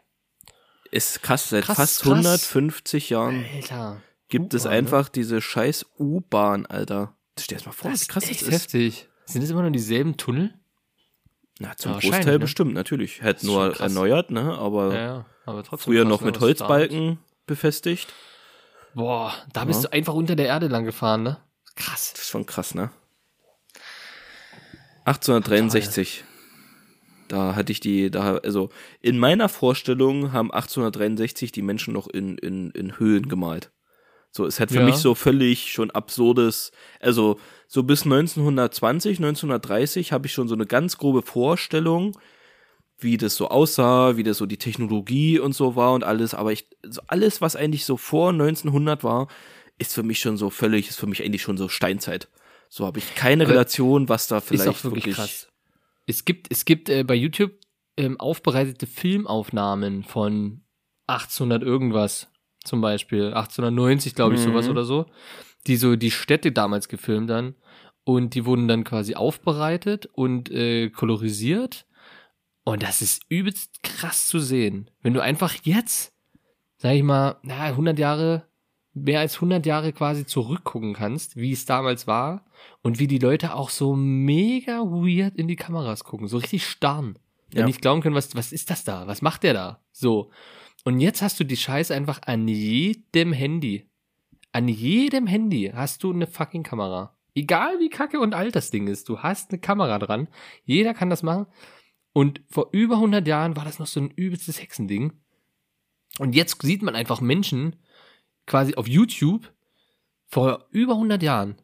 Ist krass, seit Krass, fast krass. 150 Jahren Alter. gibt es ne? einfach diese scheiß U-Bahn, Alter. Stell dir das mal vor, Das wie krass ist das ist. heftig. Sind es immer noch dieselben Tunnel? Na, zum Ja, Großteil ne? bestimmt, natürlich. Halt schon nur erneuert, ne? Aber Ja, ja. Aber trotzdem. früher krass, noch ne, mit Holzbalken befestigt. Boah, da bist du einfach unter der Erde lang gefahren, ne? Krass. Das ist schon krass, ne? 1863. Da hatte ich die, da, also in meiner Vorstellung haben 1863 die Menschen noch in, in, in Höhlen gemalt. So, es hat für Ja. mich so völlig schon absurdes, also so bis 1920, 1930 habe ich schon so eine ganz grobe Vorstellung, wie das so aussah, wie das so die Technologie und so war und alles, aber ich, so alles, was eigentlich so vor 1900 war, ist für mich schon so völlig, ist für mich eigentlich schon so Steinzeit. So habe ich keine Aber Relation, was da vielleicht ist auch wirklich, krass. Es gibt, es gibt äh, bei YouTube ähm, aufbereitete Filmaufnahmen von 1800 irgendwas, zum Beispiel 1890, glaube ich, Mhm. sowas oder so, die so die Städte damals gefilmt dann. und die wurden dann quasi aufbereitet und äh, kolorisiert. Und das ist übelst krass zu sehen. Wenn du einfach jetzt, sag ich mal, na, 100 Jahre, mehr als 100 Jahre quasi zurückgucken kannst, wie es damals war und wie die Leute auch so mega weird in die Kameras gucken, so richtig starren. Ja. Ja. nicht glauben können, was, was ist das da? Was macht der da? So. Und jetzt hast du die Scheiße einfach an jedem Handy. An jedem Handy hast du eine fucking Kamera. Egal wie kacke und alt das Ding ist, du hast eine Kamera dran. Jeder kann das machen. Und vor über 100 Jahren war das noch so ein übelstes Hexending. Und jetzt sieht man einfach Menschen quasi auf YouTube vor über 100 Jahren,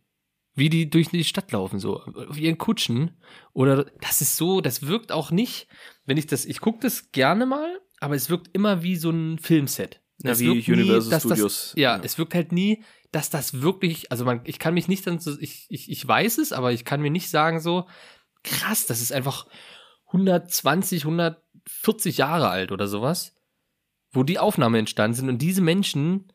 wie die durch die Stadt laufen, so auf ihren Kutschen. Oder das ist so, das wirkt auch nicht, wenn ich das, ich gucke das gerne mal, aber es wirkt immer wie so ein Filmset. Ja, Es wie Universal Studios. Das, ja, Ja. es wirkt halt nie, dass das wirklich, also man, ich kann mich nicht dann so, ich, ich, ich weiß es, aber ich kann mir nicht sagen so, krass, das ist einfach 120, 140 Jahre alt oder sowas, wo die Aufnahmen entstanden sind und diese Menschen,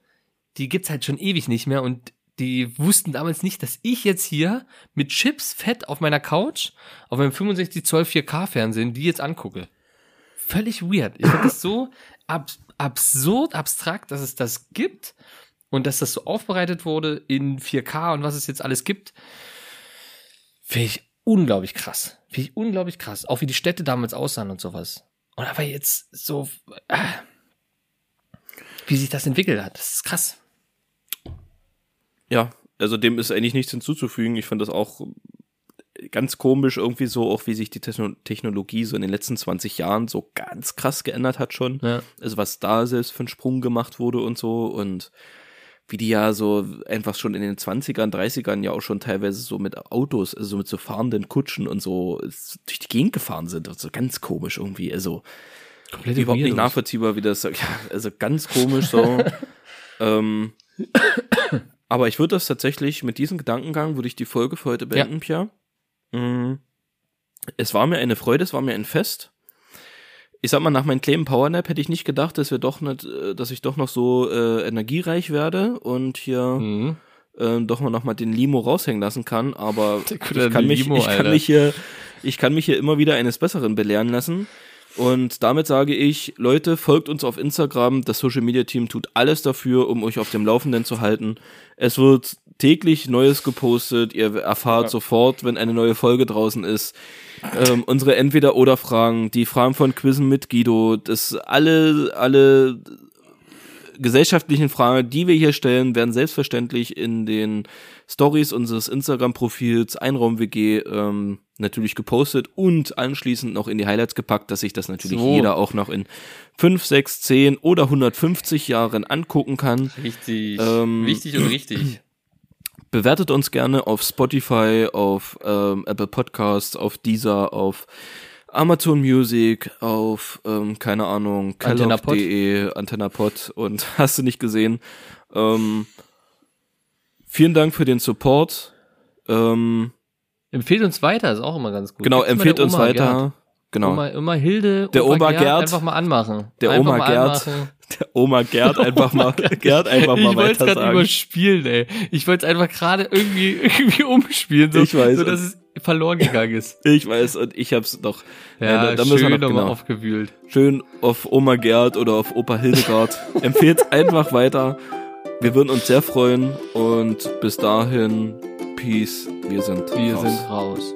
die gibt's halt schon ewig nicht mehr und die wussten damals nicht, dass ich jetzt hier mit Chips fett auf meiner Couch auf meinem 65 Zoll 4K Fernsehen die jetzt angucke. Völlig weird. Ich finde das so ab absurd abstrakt, dass es das gibt und dass das so aufbereitet wurde in 4K und was es jetzt alles gibt. Finde ich unglaublich krass. Finde ich unglaublich krass. Auch wie die Städte damals aussahen und sowas. Und aber jetzt so, äh, wie sich das entwickelt hat, das ist krass. Ja, also dem ist eigentlich nichts hinzuzufügen. Ich fand das auch ganz komisch irgendwie so, auch wie sich die Techno Technologie so in den letzten 20 Jahren so ganz krass geändert hat schon. Ja. Also was da selbst für einen Sprung gemacht wurde und so und wie die ja so einfach schon in den 20ern, 30ern ja auch schon teilweise so mit Autos, also mit so fahrenden Kutschen und so durch die Gegend gefahren sind. Also ganz komisch irgendwie. Also Komplett überhaupt nicht nachvollziehbar, wie das, ja, also ganz komisch so. ähm, aber ich würde das tatsächlich, mit diesem Gedankengang würde ich die Folge für heute beenden, Pia. Mm. Es war mir eine Freude, es war mir ein Fest. Ich sag mal, nach meinem kleinen Powernap hätte ich nicht gedacht, dass wir doch nicht, äh, dass ich doch noch so äh, energiereich werde und hier Mhm. ähm, doch mal noch mal den Limo raushängen lassen kann, aber ich kann mich, Limo, ich kann Alter. mich hier, ich kann mich hier immer wieder eines Besseren belehren lassen. Und damit sage ich, Leute, folgt uns auf Instagram. Das Social Media Team tut alles dafür, um euch auf dem Laufenden zu halten. Es wird täglich Neues gepostet. Ihr erfahrt sofort, wenn eine neue Folge draußen ist. Ähm, unsere Entweder-Oder-Fragen, die Fragen von Quizzen mit Guido, das alle, alle gesellschaftlichen Fragen, die wir hier stellen, werden selbstverständlich in den Stories unseres Instagram-Profils Einraum WG ähm, natürlich gepostet und anschließend noch in die Highlights gepackt, dass sich das natürlich So. jeder auch noch in 5, 6, 10 oder 150 Jahren angucken kann. Richtig. Ähm, Wichtig und richtig. Bewertet uns gerne auf Spotify, auf ähm, Apple Podcasts, auf Deezer, auf Amazon Music, auf, ähm, keine Ahnung, kellogg.de, AntennaPod und hast du nicht gesehen. Ähm, vielen Dank für den Support. Ähm, Empfehlt uns weiter, ist auch immer ganz gut. genau, immer empfehlt uns Oma weiter. Gerd. Genau. Oma, Oma Hilde, Der Opa Oma Gerd, Gerd. einfach mal anmachen. Der einfach Oma Gerd. anmachen. Der Oma Gerd einfach mal, Gerd einfach mal ich wollte es gerade überspielen, ey. Ich wollte es einfach gerade irgendwie, irgendwie umspielen, so, Ich weiß. so dass es verloren gegangen ist. Ich weiß, und ich hab's noch. Ja, da- da müssen wir schön noch nochmal genau. aufgewühlt. schön auf Oma Gerd oder auf Opa Hildegard. Empfehlt einfach weiter. Wir würden uns sehr freuen und bis dahin, Peace. Wir sind Wir raus. sind raus.